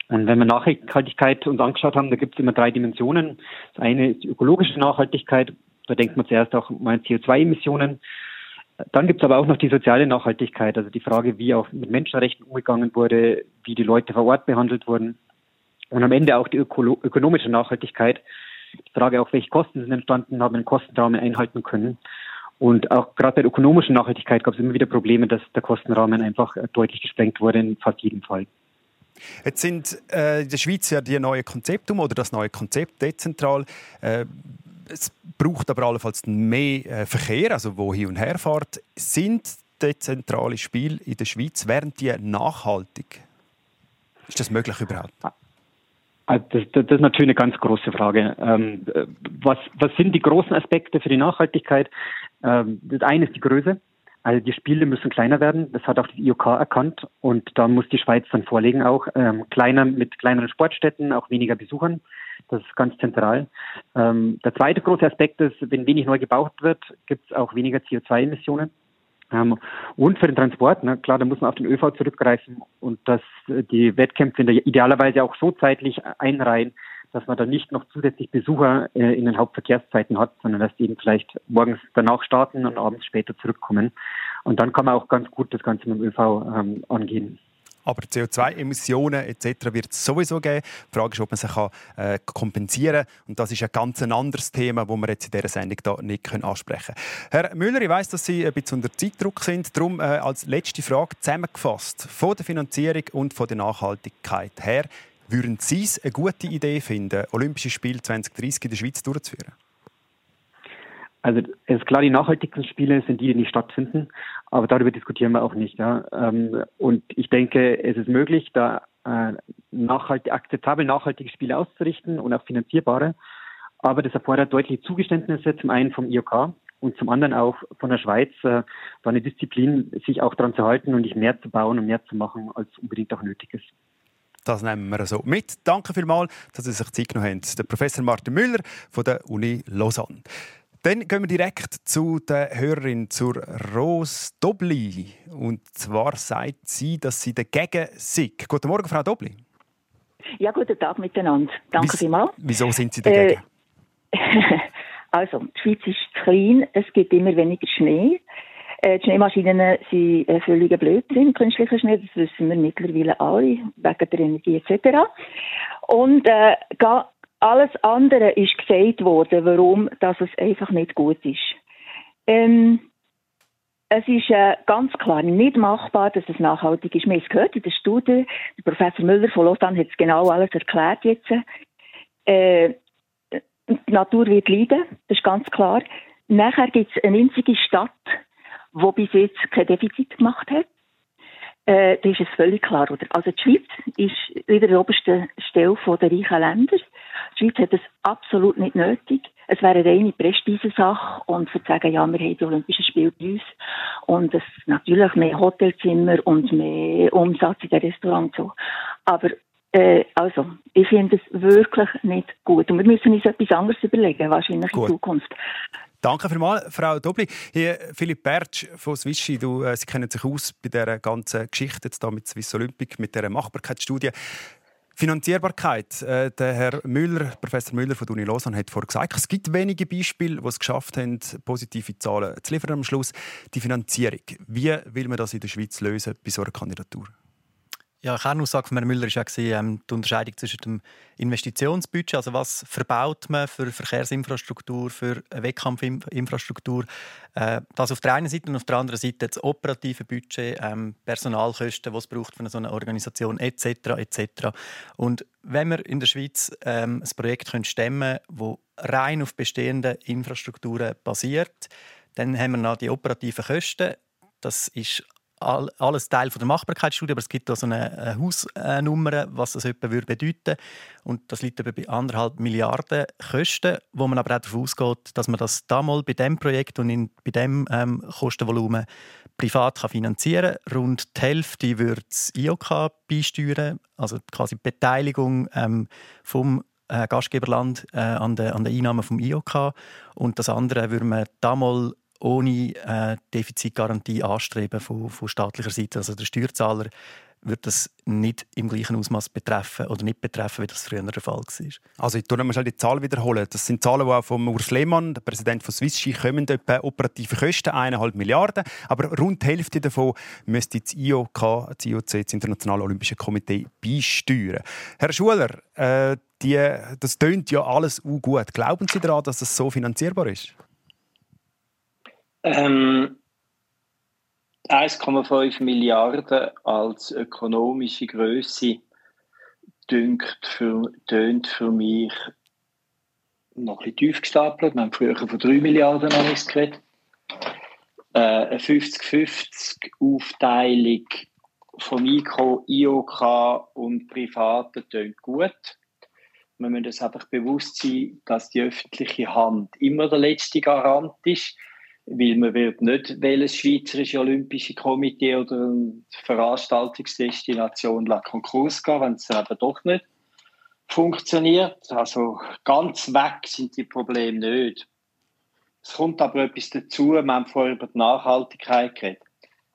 Und wenn wir Nachhaltigkeit uns angeschaut haben, da gibt es immer drei Dimensionen. Das eine ist die ökologische Nachhaltigkeit, da denkt man zuerst auch mal CO2-Emissionen. Dann gibt es aber auch noch die soziale Nachhaltigkeit, also die Frage, wie auch mit Menschenrechten umgegangen wurde, wie die Leute vor Ort behandelt wurden. Und am Ende auch die ökonomische Nachhaltigkeit. Die Frage auch, welche Kosten sind entstanden, haben den Kostenrahmen einhalten können. Und auch gerade bei der ökonomischen Nachhaltigkeit gab es immer wieder Probleme, dass der Kostenrahmen einfach deutlich gesprengt wurde in fast jedem Fall. Jetzt sind äh, in der Schweiz ja die neuen Konzepte um, oder das neue Konzept dezentral. Äh, es braucht aber allenfalls mehr äh, Verkehr, also wo hin und her fährt. Sind dezentrale Spiele in der Schweiz, wären die nachhaltig? Ist das möglich überhaupt? Also das, das, ist natürlich eine ganz große Frage. Ähm, was, was, sind die großen Aspekte für die Nachhaltigkeit? Ähm, das eine ist die Größe. Also die Spiele müssen kleiner werden. Das hat auch die IOK erkannt und da muss die Schweiz dann vorlegen auch ähm, kleiner mit kleineren Sportstätten, auch weniger Besuchern. Das ist ganz zentral. Ähm, der zweite große Aspekt ist, wenn wenig neu gebaut wird, gibt es auch weniger CO2-Emissionen. Ähm, und für den Transport, ne, klar, da muss man auf den ÖV zurückgreifen und dass die Wettkämpfe idealerweise auch so zeitlich einreihen, dass man da nicht noch zusätzlich Besucher äh, in den Hauptverkehrszeiten hat, sondern dass die eben vielleicht morgens danach starten und abends später zurückkommen. Und dann kann man auch ganz gut das Ganze mit dem ÖV ähm, angehen. Aber CO2-Emissionen etc. wird es sowieso geben. Die Frage ist, ob man sie kann, äh, kompensieren kann. Und das ist ein ganz anderes Thema, das wir jetzt in dieser Sendung da nicht ansprechen können. Herr Müller, ich weiss, dass Sie ein bisschen unter Zeitdruck sind. Darum äh, als letzte Frage zusammengefasst. Von der Finanzierung und von der Nachhaltigkeit her, würden Sie es eine gute Idee finden, Olympische Spiele 2030 in der Schweiz durchzuführen? Also es ist klar, die nachhaltigsten Spiele sind die, die nicht stattfinden, aber darüber diskutieren wir auch nicht. Ja. Ähm, und ich denke, es ist möglich, da äh, nachhaltig, akzeptabel nachhaltige Spiele auszurichten und auch finanzierbare. Aber das erfordert deutliche Zugeständnisse, zum einen vom IOK und zum anderen auch von der Schweiz, äh, da eine Disziplin, sich auch daran zu halten und nicht mehr zu bauen und mehr zu machen, als unbedingt auch nötig ist. Das nehmen wir so mit. Danke vielmals, dass Sie sich Zeit genommen haben. Der Professor Martin Müller von der Uni Lausanne. Dann gehen wir direkt zu der Hörerin, zur Rose Dobli. Und zwar sagt sie, dass sie dagegen sei. Guten Morgen, Frau Dobli. Ja, guten Tag miteinander. Danke vielmals. Wieso sind Sie dagegen? Äh, also, die Schweiz ist klein, es gibt immer weniger Schnee. Äh, die Schneemaschinen sind äh, völliger Blödsinn, künstlicher Schnee, das wissen wir mittlerweile alle, wegen der Energie etc. Und äh, alles andere ist gesagt worden, warum dass es einfach nicht gut ist. Ähm, es ist äh, ganz klar nicht machbar, dass es nachhaltig ist. Wir haben es gehört in der Studie, der Professor Müller von Lausanne hat es genau alles erklärt jetzt. Äh, die Natur wird leiden, das ist ganz klar. Nachher gibt es eine einzige Stadt, die bis jetzt kein Defizit gemacht hat. Äh, das ist es völlig klar, oder? Also die Schweiz ist wieder der obersten Stelle der reichen Länder. Die Schweiz hat es absolut nicht nötig. Es wäre eine reine Prestigesache und zu sagen, ja, wir haben die Olympischen Spiele bei uns und es natürlich mehr Hotelzimmer und mehr Umsatz in den Restaurants so. Aber äh, also, ich finde es wirklich nicht gut. Und wir müssen uns etwas anderes überlegen, wahrscheinlich gut. in Zukunft. Danke vielmals, Frau Dobli. Hier Philipp Bertsch von Swissi, du, äh, Sie kennen sich aus bei dieser ganzen Geschichte jetzt da mit Swiss Olympic, mit dieser Machbarkeitsstudie. Finanzierbarkeit. Äh, der Herr Müller, Professor Müller von der Uni Lausanne hat vorhin gesagt, es gibt wenige Beispiele, die es geschafft haben, positive Zahlen zu liefern am Schluss. Die Finanzierung. Wie will man das in der Schweiz lösen bei so einer Kandidatur? Ja, Kernaussage von Herrn Müller war ja ähm, die Unterscheidung zwischen dem Investitionsbudget, also was verbaut man für Verkehrsinfrastruktur, für Wettkampfinfrastruktur, äh, das auf der einen Seite und auf der anderen Seite das operative Budget, ähm, Personalkosten, was es braucht für eine so eine Organisation etc. etc. Und wenn wir in der Schweiz ähm, ein Projekt können stemmen können, das rein auf bestehenden Infrastrukturen basiert, dann haben wir noch die operativen Kosten. Das ist alles Teil von der Machbarkeitsstudie, aber es gibt auch so eine Hausnummer, was das etwa würde bedeuten und das liegt etwa bei anderthalb Milliarden Kosten, wo man aber auch davon ausgeht, dass man das damals bei dem Projekt und in, bei dem ähm, Kostenvolumen privat kann finanzieren kann. Rund die Hälfte würde das IOK beisteuern, also quasi die Beteiligung ähm, vom äh, Gastgeberland äh, an den an der Einnahmen vom IOK und das andere würde man damals ohne äh, Defizitgarantie anstreben von, von staatlicher Seite. Also der Steuerzahler wird das nicht im gleichen Ausmaß betreffen oder nicht betreffen, wie das früher der Fall war. Also ich tue mal die Zahl wiederholen. Das sind Zahlen, die auch von Urs Lehmann, der Präsident von Swissski, kommen etwa operative Kosten 1,5 Milliarden, aber rund die Hälfte davon müsste das IOK, das IOC, das Internationale Olympische Komitee, beisteuern. Herr Schuler, äh, die, das tönt ja alles gut. Glauben Sie daran, dass es so finanzierbar ist? Ähm, 1,5 Milliarden als ökonomische Größe dünkt für, tönt für mich noch ein bisschen tief gestapelt. Wir haben früher von 3 Milliarden geredet. Äh, eine 50-50 Aufteilung von Mikro, IOK und Privaten tönt gut. Wir müssen uns einfach bewusst sein, dass die öffentliche Hand immer der letzte Garant ist weil man wird nicht welches Schweizerische Olympische Komitee oder eine Veranstaltungsdestination la Konkurs gehen, wenn es eben doch nicht funktioniert. Also ganz weg sind die Probleme nicht. Es kommt aber etwas dazu, wir haben vorher über die Nachhaltigkeit geredet.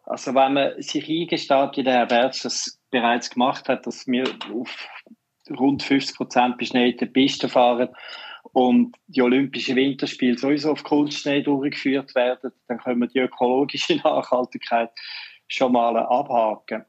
Also wenn man sich eingesteht, wie der Herr Berz das bereits gemacht hat, dass wir auf rund 50 Prozent beschneite Pisten fahren und die Olympischen Winterspiele sowieso auf Kunstschnee durchgeführt werden, dann können wir die ökologische Nachhaltigkeit schon mal abhaken.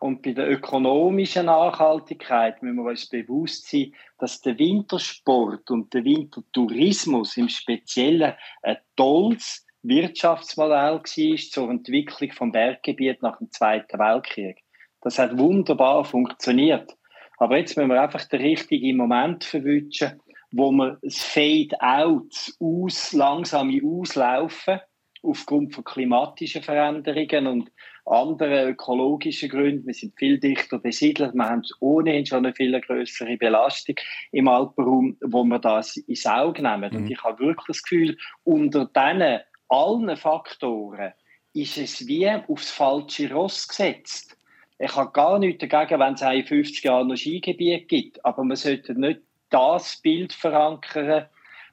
Und bei der ökonomischen Nachhaltigkeit müssen wir uns bewusst sein, dass der Wintersport und der Wintertourismus im Speziellen ein tolles Wirtschaftsmodell war zur Entwicklung vom Berggebiet nach dem Zweiten Weltkrieg. Das hat wunderbar funktioniert. Aber jetzt müssen wir einfach den richtigen Moment verwünschen, wo wir das Fade-out aus, langsame Auslaufen aufgrund von klimatischen Veränderungen und anderen ökologischen Gründen. Wir sind viel dichter besiedelt. Wir haben ohnehin schon eine viel größere Belastung im Alpenraum, wo wir das ins Auge nehmen. Mhm. Und ich habe wirklich das Gefühl, unter diesen allen Faktoren ist es wie aufs falsche Ross gesetzt. Ich habe gar nichts dagegen, wenn es in 50 Jahren noch Skigebiet gibt, aber man sollte nicht das Bild verankern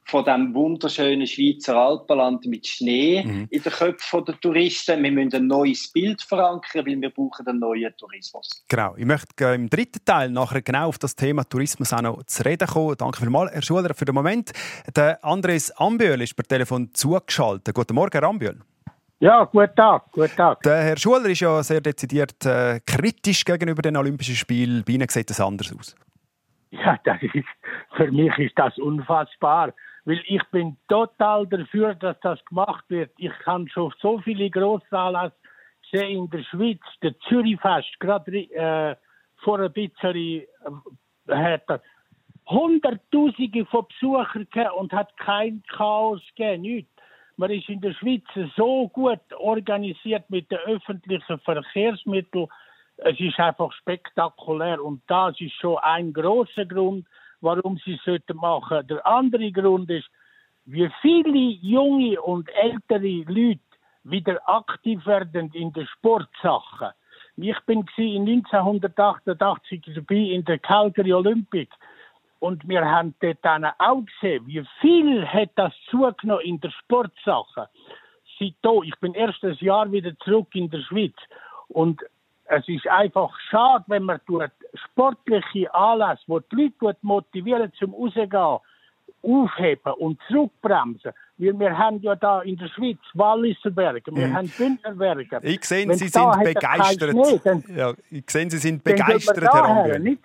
von dem wunderschönen Schweizer Alpenland mit Schnee mhm. in den Köpfen der Touristen. Wir müssen ein neues Bild verankern, weil wir brauchen einen neuen Tourismus. Genau. Ich möchte im dritten Teil nachher genau auf das Thema Tourismus auch noch zu reden kommen. Danke vielmals, Herr Schuler, für den Moment. Der Andres Ambühl ist per Telefon zugeschaltet. Guten Morgen, Herr Ambühl. Ja, guten Tag, guten Tag. Der Herr Schuler ist ja sehr dezidiert äh, kritisch gegenüber den Olympischen Spielen. Bei Ihnen sieht das anders aus. Ja, das ist für mich ist das unfassbar, weil ich bin total dafür, dass das gemacht wird. Ich kann schon so viele Grossanlässe sehen in der Schweiz, der Zürichfest, gerade äh, vor ein bisschen äh, hat er Hunderttausende von Besuchern gehabt und hat kein Chaos gegeben, nichts. Man ist in der Schweiz so gut organisiert mit den öffentlichen Verkehrsmitteln. Es ist einfach spektakulär und das ist schon ein großer Grund, warum sie es machen sollten. Der andere Grund ist, wie viele junge und ältere Leute wieder aktiv werden in den Sportsachen. Ich bin in 1988 dabei in der Calgary Olympic und wir haben dort dann auch gesehen, wie viel hat das zugenommen in der Sportsache. Seitdem, ich bin erst ein Jahr wieder zurück in der Schweiz und es ist einfach schade, wenn man tut sportliche Anlässe, wo die Leute motivieren zum Rausgehen, aufheben und zurückbremsen. Weil wir haben ja da in der Schweiz Walliserberge, wir mhm. haben Bündnerberge. Ich sehe, Sie sind begeistert. Schnee, dann, ja, ich sehe, Sie sind begeistert, Herr Ambühl.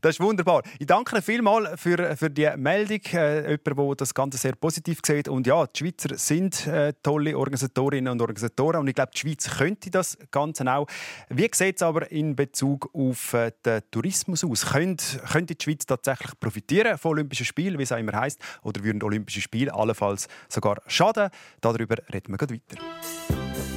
Das ist wunderbar. Ich danke vielmals für, für die Meldung. Äh, jemand, der das Ganze sehr positiv sieht. Und ja, die Schweizer sind äh, tolle Organisatorinnen und Organisatoren. Und ich glaube, die Schweiz könnte das Ganze auch. Wie sieht es aber in Bezug auf äh, den Tourismus aus? Könnte, könnte die Schweiz tatsächlich profitieren von Olympischen Spielen, wie es auch immer heisst? Oder würden Olympische Spiele allenfalls sogar schaden? Darüber reden wir gleich weiter.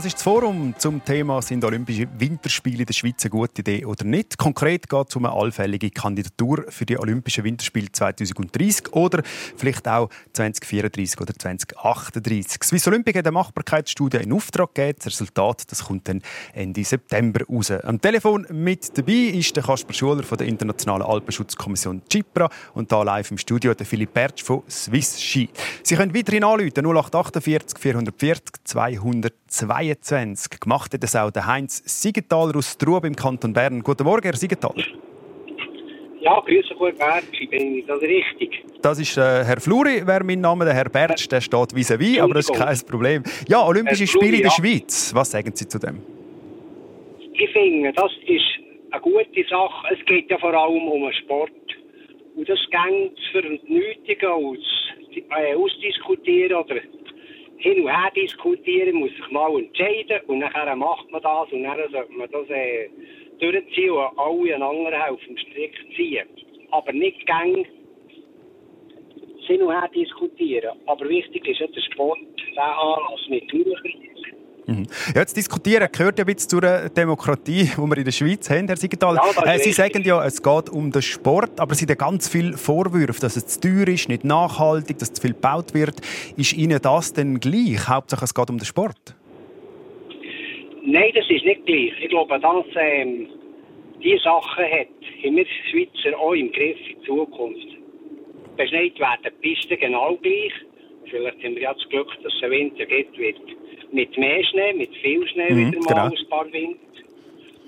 Das ist das Forum zum Thema «Sind Olympische Winterspiele in der Schweiz eine gute Idee oder nicht?». Konkret geht es um eine allfällige Kandidatur für die Olympischen Winterspiele 2030 oder vielleicht auch 2034 oder 2038. Swiss Olympic hat eine Machbarkeitsstudie in Auftrag gegeben. Das Resultat das kommt dann Ende September raus. Am Telefon mit dabei ist der Kasper Schuler von der Internationalen Alpenschutzkommission Cipra und da live im Studio der Philipp Bertsch von Swiss Ski. Sie können weiterhin anrufen 0848 440 202 22. Gemacht hat es auch der Heinz Siegenthaler aus Trub im Kanton Bern. Guten Morgen, Herr Siegenthaler. Ja, grüße gut, Bertsch, bin ich das richtig? Das ist äh, Herr Fluri, wäre mein Name. Der Herr Bertsch, der steht vis-à-vis, -vis, aber das ist kein Problem. Ja, Olympische Fluri, Spiele in der ja. Schweiz. Was sagen Sie zu dem? Ich finde, das ist eine gute Sache. Es geht ja vor allem um den Sport. Und das geht zu vernötigen, aus, äh, ausdiskutieren oder hin und her diskutieren, muss sich mal entscheiden und dann macht man das und dann sollte man das äh, durchziehen und alle anderen auf dem Strick ziehen. Aber nicht gäng hin und her diskutieren. Aber wichtig ist ja der Sport, der Anlass mit Jugendlichen Mhm. Ja, jetzt diskutieren gehört ja ein bisschen zur Demokratie, die wir in der Schweiz haben, Herr Siegenthaler. Ja, äh, Sie sagen ja, es geht um den Sport, aber es sind ja ganz viele Vorwürfe, dass es zu teuer ist, nicht nachhaltig, dass zu viel gebaut wird. Ist Ihnen das denn gleich? Hauptsache es geht um den Sport? Nein, das ist nicht gleich. Ich glaube, dass ähm, diese Sachen hat, haben wir Schweizer auch im Griff in Zukunft. Beschneit werden die Pisten genau gleich. Vielleicht haben wir ja das Glück, dass es einen Winter gibt, wird mit mehr Schnee, mit viel Schnee mhm, wieder mal genau. ein paar Wind.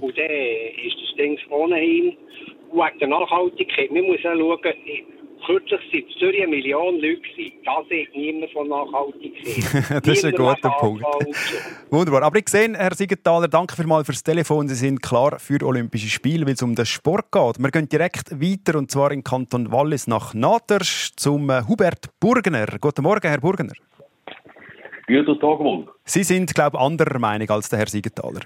Und dann ist das Ding ohnehin. Und wegen der Nachhaltigkeit, man muss auch schauen, kürzlich sind in Zürich eine Million Leute gewesen. Da sieht niemand von Nachhaltigkeit. das ist ein guter Punkt. Wunderbar. Aber ich sehe, Herr Siegenthaler, danke vielmals fürs Telefon. Sie sind klar für Olympische Spiele, weil es um den Sport geht. Wir gehen direkt weiter, und zwar in Kanton Wallis nach Nadersch zum äh, Hubert Burgener. Guten Morgen, Herr Burgener. Guten Tag wohl. Sie sind, glaube ich, anderer Meinung als der Herr Siegenthaler.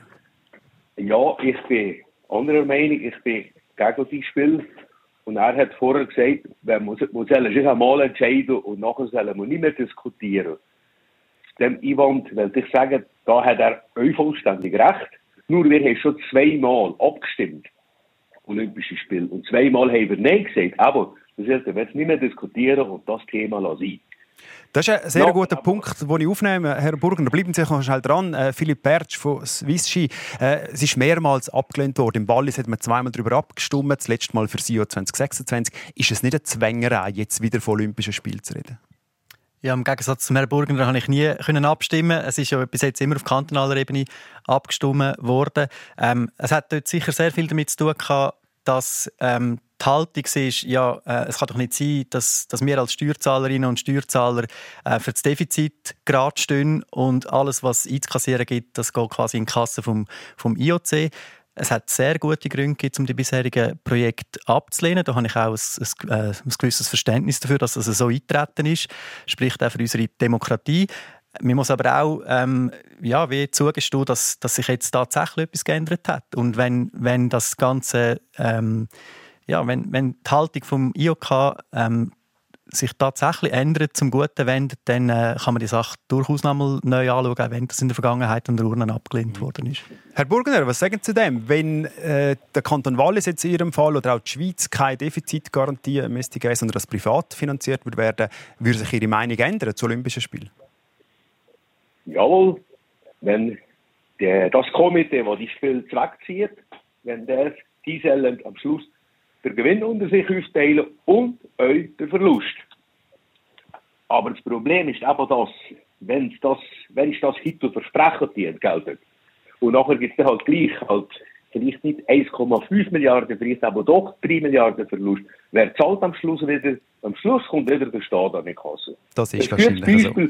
Ja, ich bin anderer Meinung. Ich bin gegen das Spiel. Und er hat vorher gesagt, wir sollen sich einmal entscheiden und nachher sollen wir nicht mehr diskutieren. Dem Einwand will ich sagen, da hat er euch vollständig recht. Nur wir haben schon zweimal abgestimmt. Olympische Spiele. Und zweimal haben wir Nein gesagt. Aber das heißt, wir werden nicht mehr diskutieren und das Thema lassen. Das ist ein sehr ja, guter Punkt, den ich aufnehme. Herr Burgner, bleiben Sie noch schnell dran. Äh, Philipp Bertsch von Swiss Ski. Äh, es ist mehrmals abgelehnt worden. Im Wallis hat man zweimal darüber abgestimmt, das letzte Mal für Sio 2026. Ist es nicht eine Zwängerei, jetzt wieder von Olympischen Spielen zu reden? Ja, im Gegensatz zum Herrn Burgner habe ich nie können abstimmen. Es ist ja bis jetzt immer auf kantonaler Ebene abgestimmt worden. Ähm, es hat dort sicher sehr viel damit zu tun gehabt, dass ähm, die Haltung ist, ja, äh, es kann doch nicht sein, dass, dass wir als Steuerzahlerinnen und Steuerzahler äh, für das Defizit gerade stehen und alles, was einzukassieren gibt, das geht quasi in die Kasse vom, vom IOC. Es hat sehr gute Gründe um die bisherigen Projekte abzulehnen. Da habe ich auch ein, ein, äh, ein gewisses Verständnis dafür, dass das so eintreten ist. Spricht auch für unsere Demokratie. Man muss aber auch ähm, ja, wie zugestehen, dass, dass sich jetzt tatsächlich etwas geändert hat. Und wenn, wenn das Ganze, ähm, ja, wenn, wenn die Haltung vom IOK ähm, sich tatsächlich ändert, zum Guten wendet, dann äh, kann man die Sache durchaus nochmal neu anschauen, auch wenn das in der Vergangenheit an der Urne abgelehnt worden ist. Herr Burgner, was sagen Sie zu dem? Wenn äh, der Kanton Wallis jetzt in Ihrem Fall oder auch die Schweiz keine Defizitgarantie müsste geben, sondern das privat finanziert würde werden, würde sich Ihre Meinung ändern zu Olympischen Spielen? Jawohl, wenn der, das Komitee, das die Spiele wegzieht, wenn der diese am Schluss den Gewinn unter sich aufteilen und euch den Verlust. Aber das Problem ist eben das, wenn das, wenn ich das Hitler versprechen dient, Geld und nachher gibt es halt gleich halt vielleicht nicht 1,5 Milliarden, vielleicht aber doch 3 Milliarden Verlust. Wer zahlt am Schluss wieder? Am Schluss kommt wieder der Staat an die Kasse. Das ist wahrscheinlich so.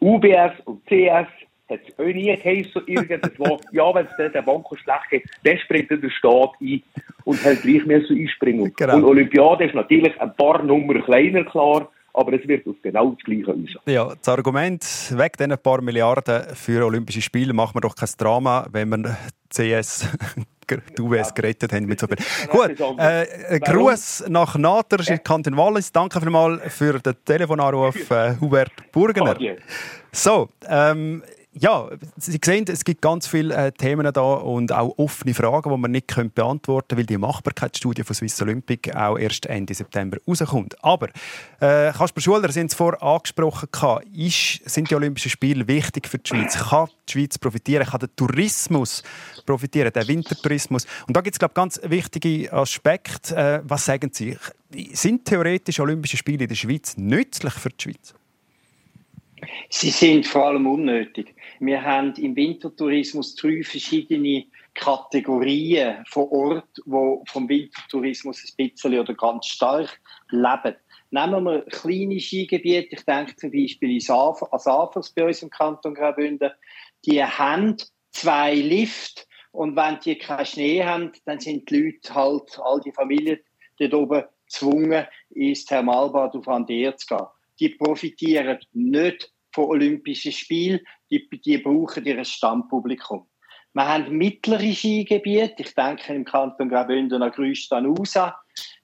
UBS und CS hat es auch nie geheißen, irgendwo, ja, wenn es der Bank schlecht geht, dann springt der Staat ein und hat gleich mehr so einspringen. Genau. Und Olympiade ist natürlich ein paar Nummer kleiner, klar, aber es wird auf genau das Gleiche raus. Ja, das Argument, weg diesen paar Milliarden für Olympische Spiele, macht man doch kein Drama, wenn man CS die UBS gerettet haben mit so viel. Gut, äh, Gruß nach Nater, ja. Kanton Wallis. Danke vielmals für den Telefonanruf, äh, Hubert Burgener. So, ähm, ja, Sie sehen, es gibt ganz viele äh, Themen da und auch offene Fragen, die man nicht können beantworten können, weil die Machbarkeitsstudie von Swiss Olympic auch erst Ende September rauskommt. Aber äh, Kasper Schuler, Sie haben es vorher angesprochen, ist, sind die Olympischen Spiele wichtig für die Schweiz? Kann die Schweiz profitieren? Kann der Tourismus profitieren, der Wintertourismus? Und da gibt es, glaube ich, ganz wichtige Aspekte. Äh, was sagen Sie? Sind theoretisch Olympische Spiele in der Schweiz nützlich für die Schweiz? Sie sind vor allem unnötig. Wir haben im Wintertourismus drei verschiedene Kategorien vor Ort, wo vom Wintertourismus ein bisschen oder ganz stark leben. Nehmen wir kleine Skigebiete, ich denke zum Beispiel an Safers bei uns im Kanton Graubünden, die haben zwei Lifte und wenn die keinen Schnee haben, dann sind die Leute halt, all die Familien dort oben gezwungen, ins Thermalbad auf Andeer zu gehen. Die profitieren nicht von Olympischen Spielen, die, die brauchen ihr Stammpublikum. Wir haben mittlere Skigebiete, ich denke im Kanton Graubünden an Grüstanusa,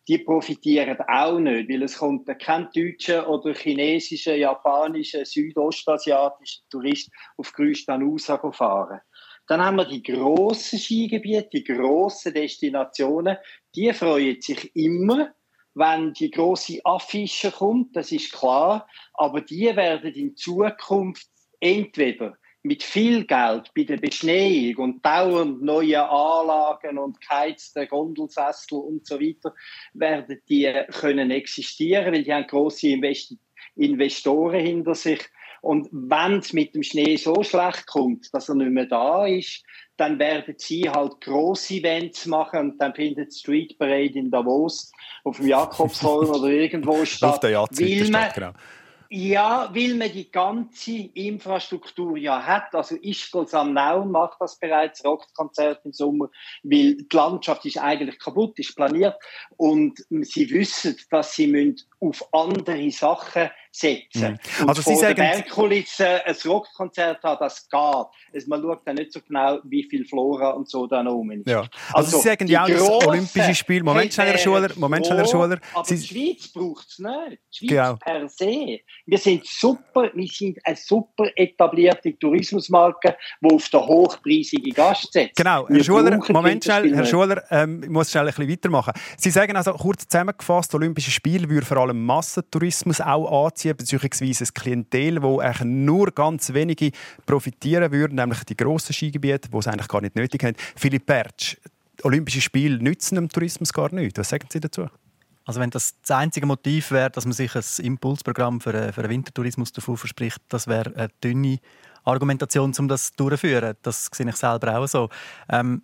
die profitieren auch nicht, weil es kommt kein deutscher oder chinesischer, japanischer, südostasiatischer Tourist auf Grüstanusa fahren. Dann haben wir die grossen Skigebiete, die grossen Destinationen, die freuen sich immer, wenn die große Affische kommt, das ist klar, aber die werden in Zukunft entweder mit viel Geld bei der Beschneiung und dauernd neue Anlagen und geheizte Gondelsessel und so weiter werden die können existieren, weil die haben große Invest Investoren hinter sich. Und wenn es mit dem Schnee so schlecht kommt, dass er nicht mehr da ist, dann werden sie halt grosse Events machen und dann findet Street Parade in Davos auf dem Jakobsholm oder irgendwo statt. Auf der Jahrzehnte genau. Ja, weil man die ganze Infrastruktur ja hat. Also Ischgl am Nauen macht das bereits, Rockkonzert im Sommer, weil die Landschaft ist eigentlich kaputt, ist planiert und sie wissen, dass sie auf andere Sachen setzen. Mhm. Also Sie sagen... Bergkulisse ein Rockkonzert haben, das geht. Also man schaut dann nicht so genau, wie viel Flora und so da oben ist. Ja. Also, also Sie sagen ja auch, das Olympische Spiel... Moment schnell, Herr Schuler. Moment schnell, Herr Schuler. Aber Sie... die Schweiz braucht es nicht. Die Schweiz genau. per se. Wir sind super, wir sind eine super etablierte Tourismusmarke, die auf den hochpreisigen Gast setzt. Genau, Herr Schuler, Moment schnell, Herr Schuler, ähm, ich muss schnell ein bisschen weitermachen. Sie sagen also, kurz zusammengefasst, Olympische Spiele würde vor allem Massentourismus auch anziehen anziehen, beziehungsweise ein Klientel, wo eigentlich nur ganz wenige profitieren würden, nämlich die grossen Skigebiete, die es eigentlich gar nicht nötig haben. Philipp Bertsch, Olympische Spiele nützen dem Tourismus gar nicht. Was sagen Sie dazu? Also wenn das das einzige Motiv wäre, dass man sich ein Impulsprogramm für, für einen Wintertourismus davon verspricht, das wäre eine dünne Argumentation, um das durchzuführen. Das sehe ich selber auch so. Ähm,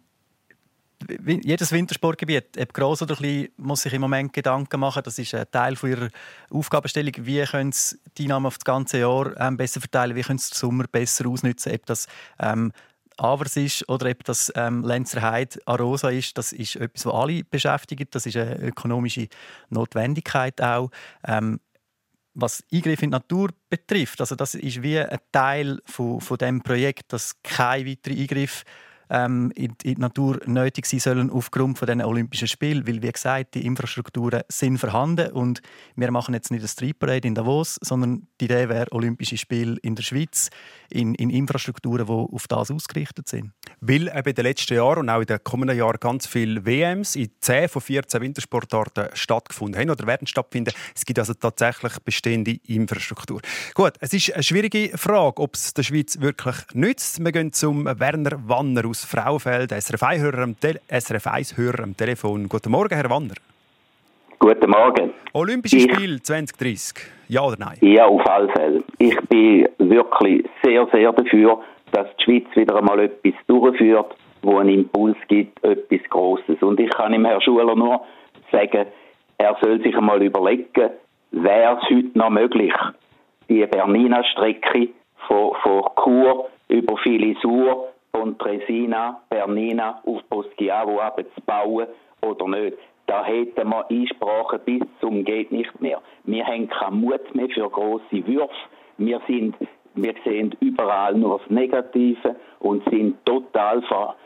jedes Wintersportgebiet, ob gross oder klein, muss sich im Moment Gedanken machen. Das ist ein Teil von ihrer Aufgabenstellung. Wie können sie die Einnahmen auf das ganze Jahr ähm, besser verteilen? Wie können sie den Sommer besser ausnutzen? Ob das ähm, Avers ist oder ob das ähm, Lenzerheide Arosa ist, das ist etwas, was alle beschäftigt. Das ist eine ökonomische Notwendigkeit auch. Ähm, was Eingriff in die Natur betrifft, also das ist wie ein Teil von, von dem Projekt, dass kein weiterer Eingriff ähm, in, in, die Natur nötig sein sollen aufgrund von den Olympischen Spielen, weil wie gesagt die Infrastrukturen sind vorhanden und wir machen jetzt nicht eine Street Parade in Davos, sondern die Idee wäre Olympische Spiele in der Schweiz in, in Infrastrukturen, die auf das ausgerichtet sind. Weil eben in den letzten Jahren und auch in den kommenden Jahren ganz viele WMs in 10 von 14 Wintersportarten stattgefunden haben oder werden stattfinden. Es gibt also tatsächlich bestehende Infrastruktur. Gut, es ist eine schwierige Frage, ob es der Schweiz wirklich nützt. Wir gehen zum Werner Wanner aus Frauenfeld, SRF 1-Hörer am, Te am Telefon. Guten Morgen, Herr Wanner. Guten Morgen. Olympische Spiele 2030, ja oder nein? Ja, auf alle Fälle. Ich bin wirklich sehr, sehr dafür, dass die Schweiz wieder einmal etwas durchführt, wo einen Impuls gibt, etwas Grosses. Und ich kann dem Herrn Schuler nur sagen, er soll sich einmal überlegen, wäre es heute noch möglich, die Bernina-Strecke von, von Chur über Filisur von Tresina, Bernina auf Poschiavo abzubauen oder nicht. Da hätten wir Einsprachen bis zum geht nicht mehr. Wir haben keinen Mut mehr für große Würfe. Wir sind, wir sehen überall nur das Negative und sind total ver,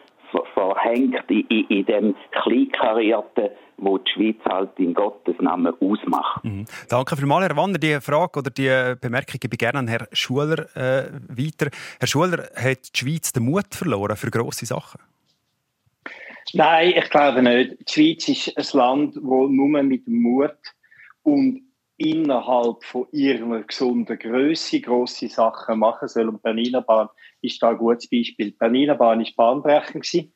verhängt in, in, in dem Kleinkarierten, wo die Schweiz halt in Gottes Namen ausmacht. Mhm. Danke vielmals, Herr Wanner. Die Frage oder die Bemerkung gebe ich gerne an Herrn Schuler äh, weiter. Herr Schuler, hat die Schweiz den Mut verloren für grosse Sachen? Nein, ich glaube nicht. Die Schweiz ist ein Land, das nur mit Mut und innerhalb von ihrer gesunden Größe grosse Sachen machen soll. Und Bernina Bahn ist da ein gutes Beispiel. Die Bernina Bahn war bahnbrechend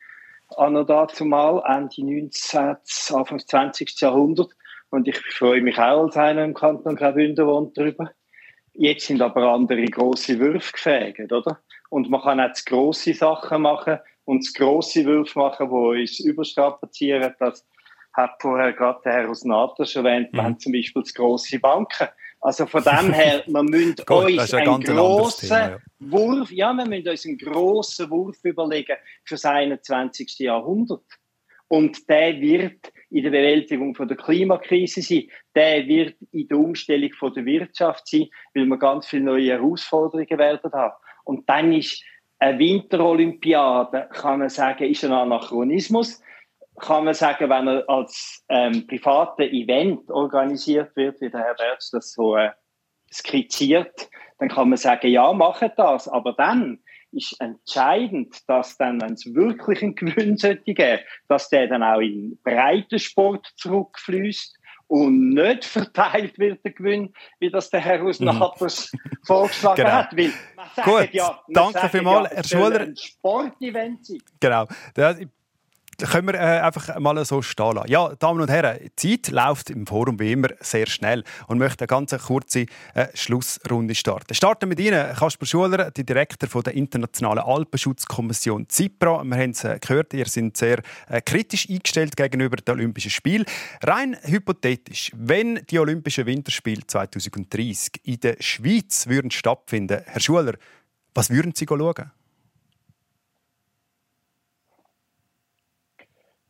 an dazu mal Ende 19. Anfang 20. Jahrhundert. Und ich freue mich auch als einer im Kanton Graubünden wohnt darüber. Jetzt sind aber andere grosse Würfe gefägt, oder? Und man kann auch grosse Sachen machen und grosse Würfe machen, die uns überstrapazieren. Das hat vorher gerade der Herr aus NATO schon erwähnt. Mhm. Wir haben zum Beispiel grosse Banken. Also von dem her, wir müssen uns einen grossen Thema, ja. Wurf, ja, wir müssen uns einen grossen Wurf überlegen für das 21. Jahrhundert. Und der wird in der Bewältigung von der Klimakrise sein. Der wird in der Umstellung von der Wirtschaft sein, weil wir ganz viele neue Herausforderungen werden haben. Und dann ist eine Winterolympiade, kann man sagen, ist ein Anachronismus kann man sagen, wenn er als ähm, private Event organisiert wird, wie der Herr Bertsch das so äh, skizziert, dann kann man sagen, ja, mache das. Aber dann ist entscheidend, dass dann, wenn es wirklich einen Gewinn sollte geben, dass der dann auch in Breitensport zurückfließt und nicht verteilt wird, der Gewinn, wie das der Herr aus mhm. vorgeschlagen genau. hat. Weil man sagt Gut, ja, man danke vielmals, ja, Herr Schuler. ein Sportevent sein. Genau können wir äh, einfach mal so stehen lassen. Ja, Damen und Herren, die Zeit läuft im Forum wie immer sehr schnell und möchte eine ganz kurze äh, Schlussrunde starten. Starten mit Ihnen, Kasper Schuler, der Direktor der Internationalen Alpenschutzkommission ZIPRA. Wir haben es äh, gehört, ihr seid sehr äh, kritisch eingestellt gegenüber den Olympischen Spielen. Rein hypothetisch, wenn die Olympischen Winterspiele 2030 in der Schweiz würden stattfinden, Herr Schuler, was würden Sie schauen?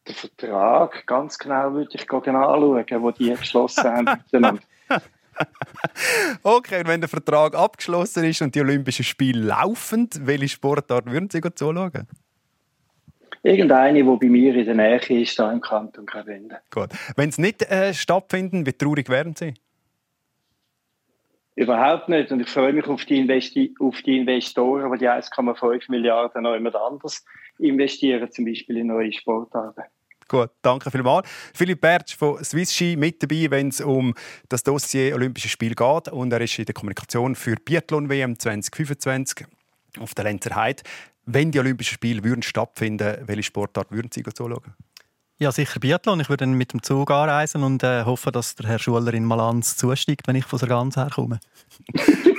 Den Vertrag ganz genau würde ich anschauen, wo die geschlossen haben okay, und wenn der Vertrag abgeschlossen ist und die Olympischen Spiele laufen, welche Sportart würden Sie zuschauen? Irgendeine, die bei mir in der Nähe ist, da im Kanton Graubünden. Gut. Wenn es nicht äh, stattfinden, wie traurig wären Sie? Überhaupt nicht. Und ich freue mich auf die, Investi auf die Investoren, die die 1,5 Milliarden noch jemand anders investieren, zum Beispiel in neue Sportarten. Gut, danke vielmals. Philipp Bertsch von Swiss Ski mit dabei, wenn es um das Dossier Olympische Spiele geht. Und er ist in der Kommunikation für Biathlon WM 2025 auf der Lenzer Heide. Wenn die Olympischen Spiele würden stattfinden, welche Sportart würden Sie zuschauen? Ja, sicher Biathlon. Ich würde mit dem Zug anreisen und äh, hoffe, dass der Herr Schuler in Malanz zusteigt, wenn ich von Sargans herkomme.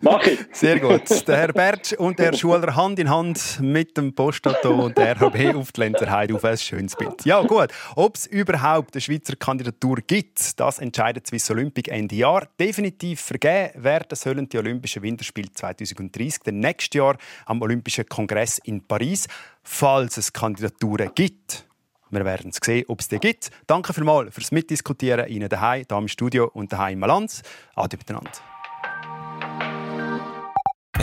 Mach ich. Sehr gut. Der Herr Bertsch und der Herr Schuler Hand in Hand mit dem Postauto und der RHB auf die Lenzerheide auf ein schönes Bild. Ja, gut. Ob es überhaupt eine Schweizer Kandidatur gibt, das entscheidet Swiss Olympic Ende Jahr. Definitiv vergeben werden sollen die Olympischen Winterspiele 2030, dann nächstes Jahr am Olympischen Kongress in Paris, falls es Kandidaturen gibt. Wir werden sehen, ob es die gibt. Danke vielmals fürs Mitdiskutieren Ihnen daheim, hier im Studio und daheim im Malanz. Ade miteinander.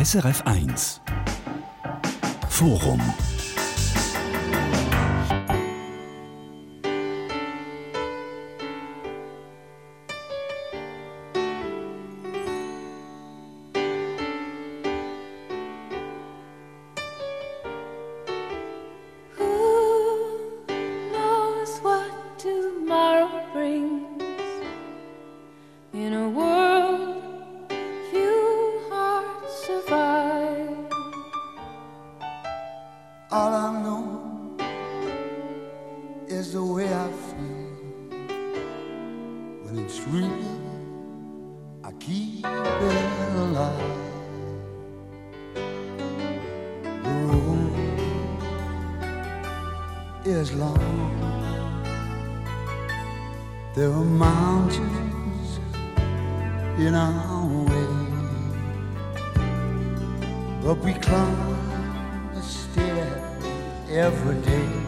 SRF 1 Forum There are mountains in our way, but we climb a step every day.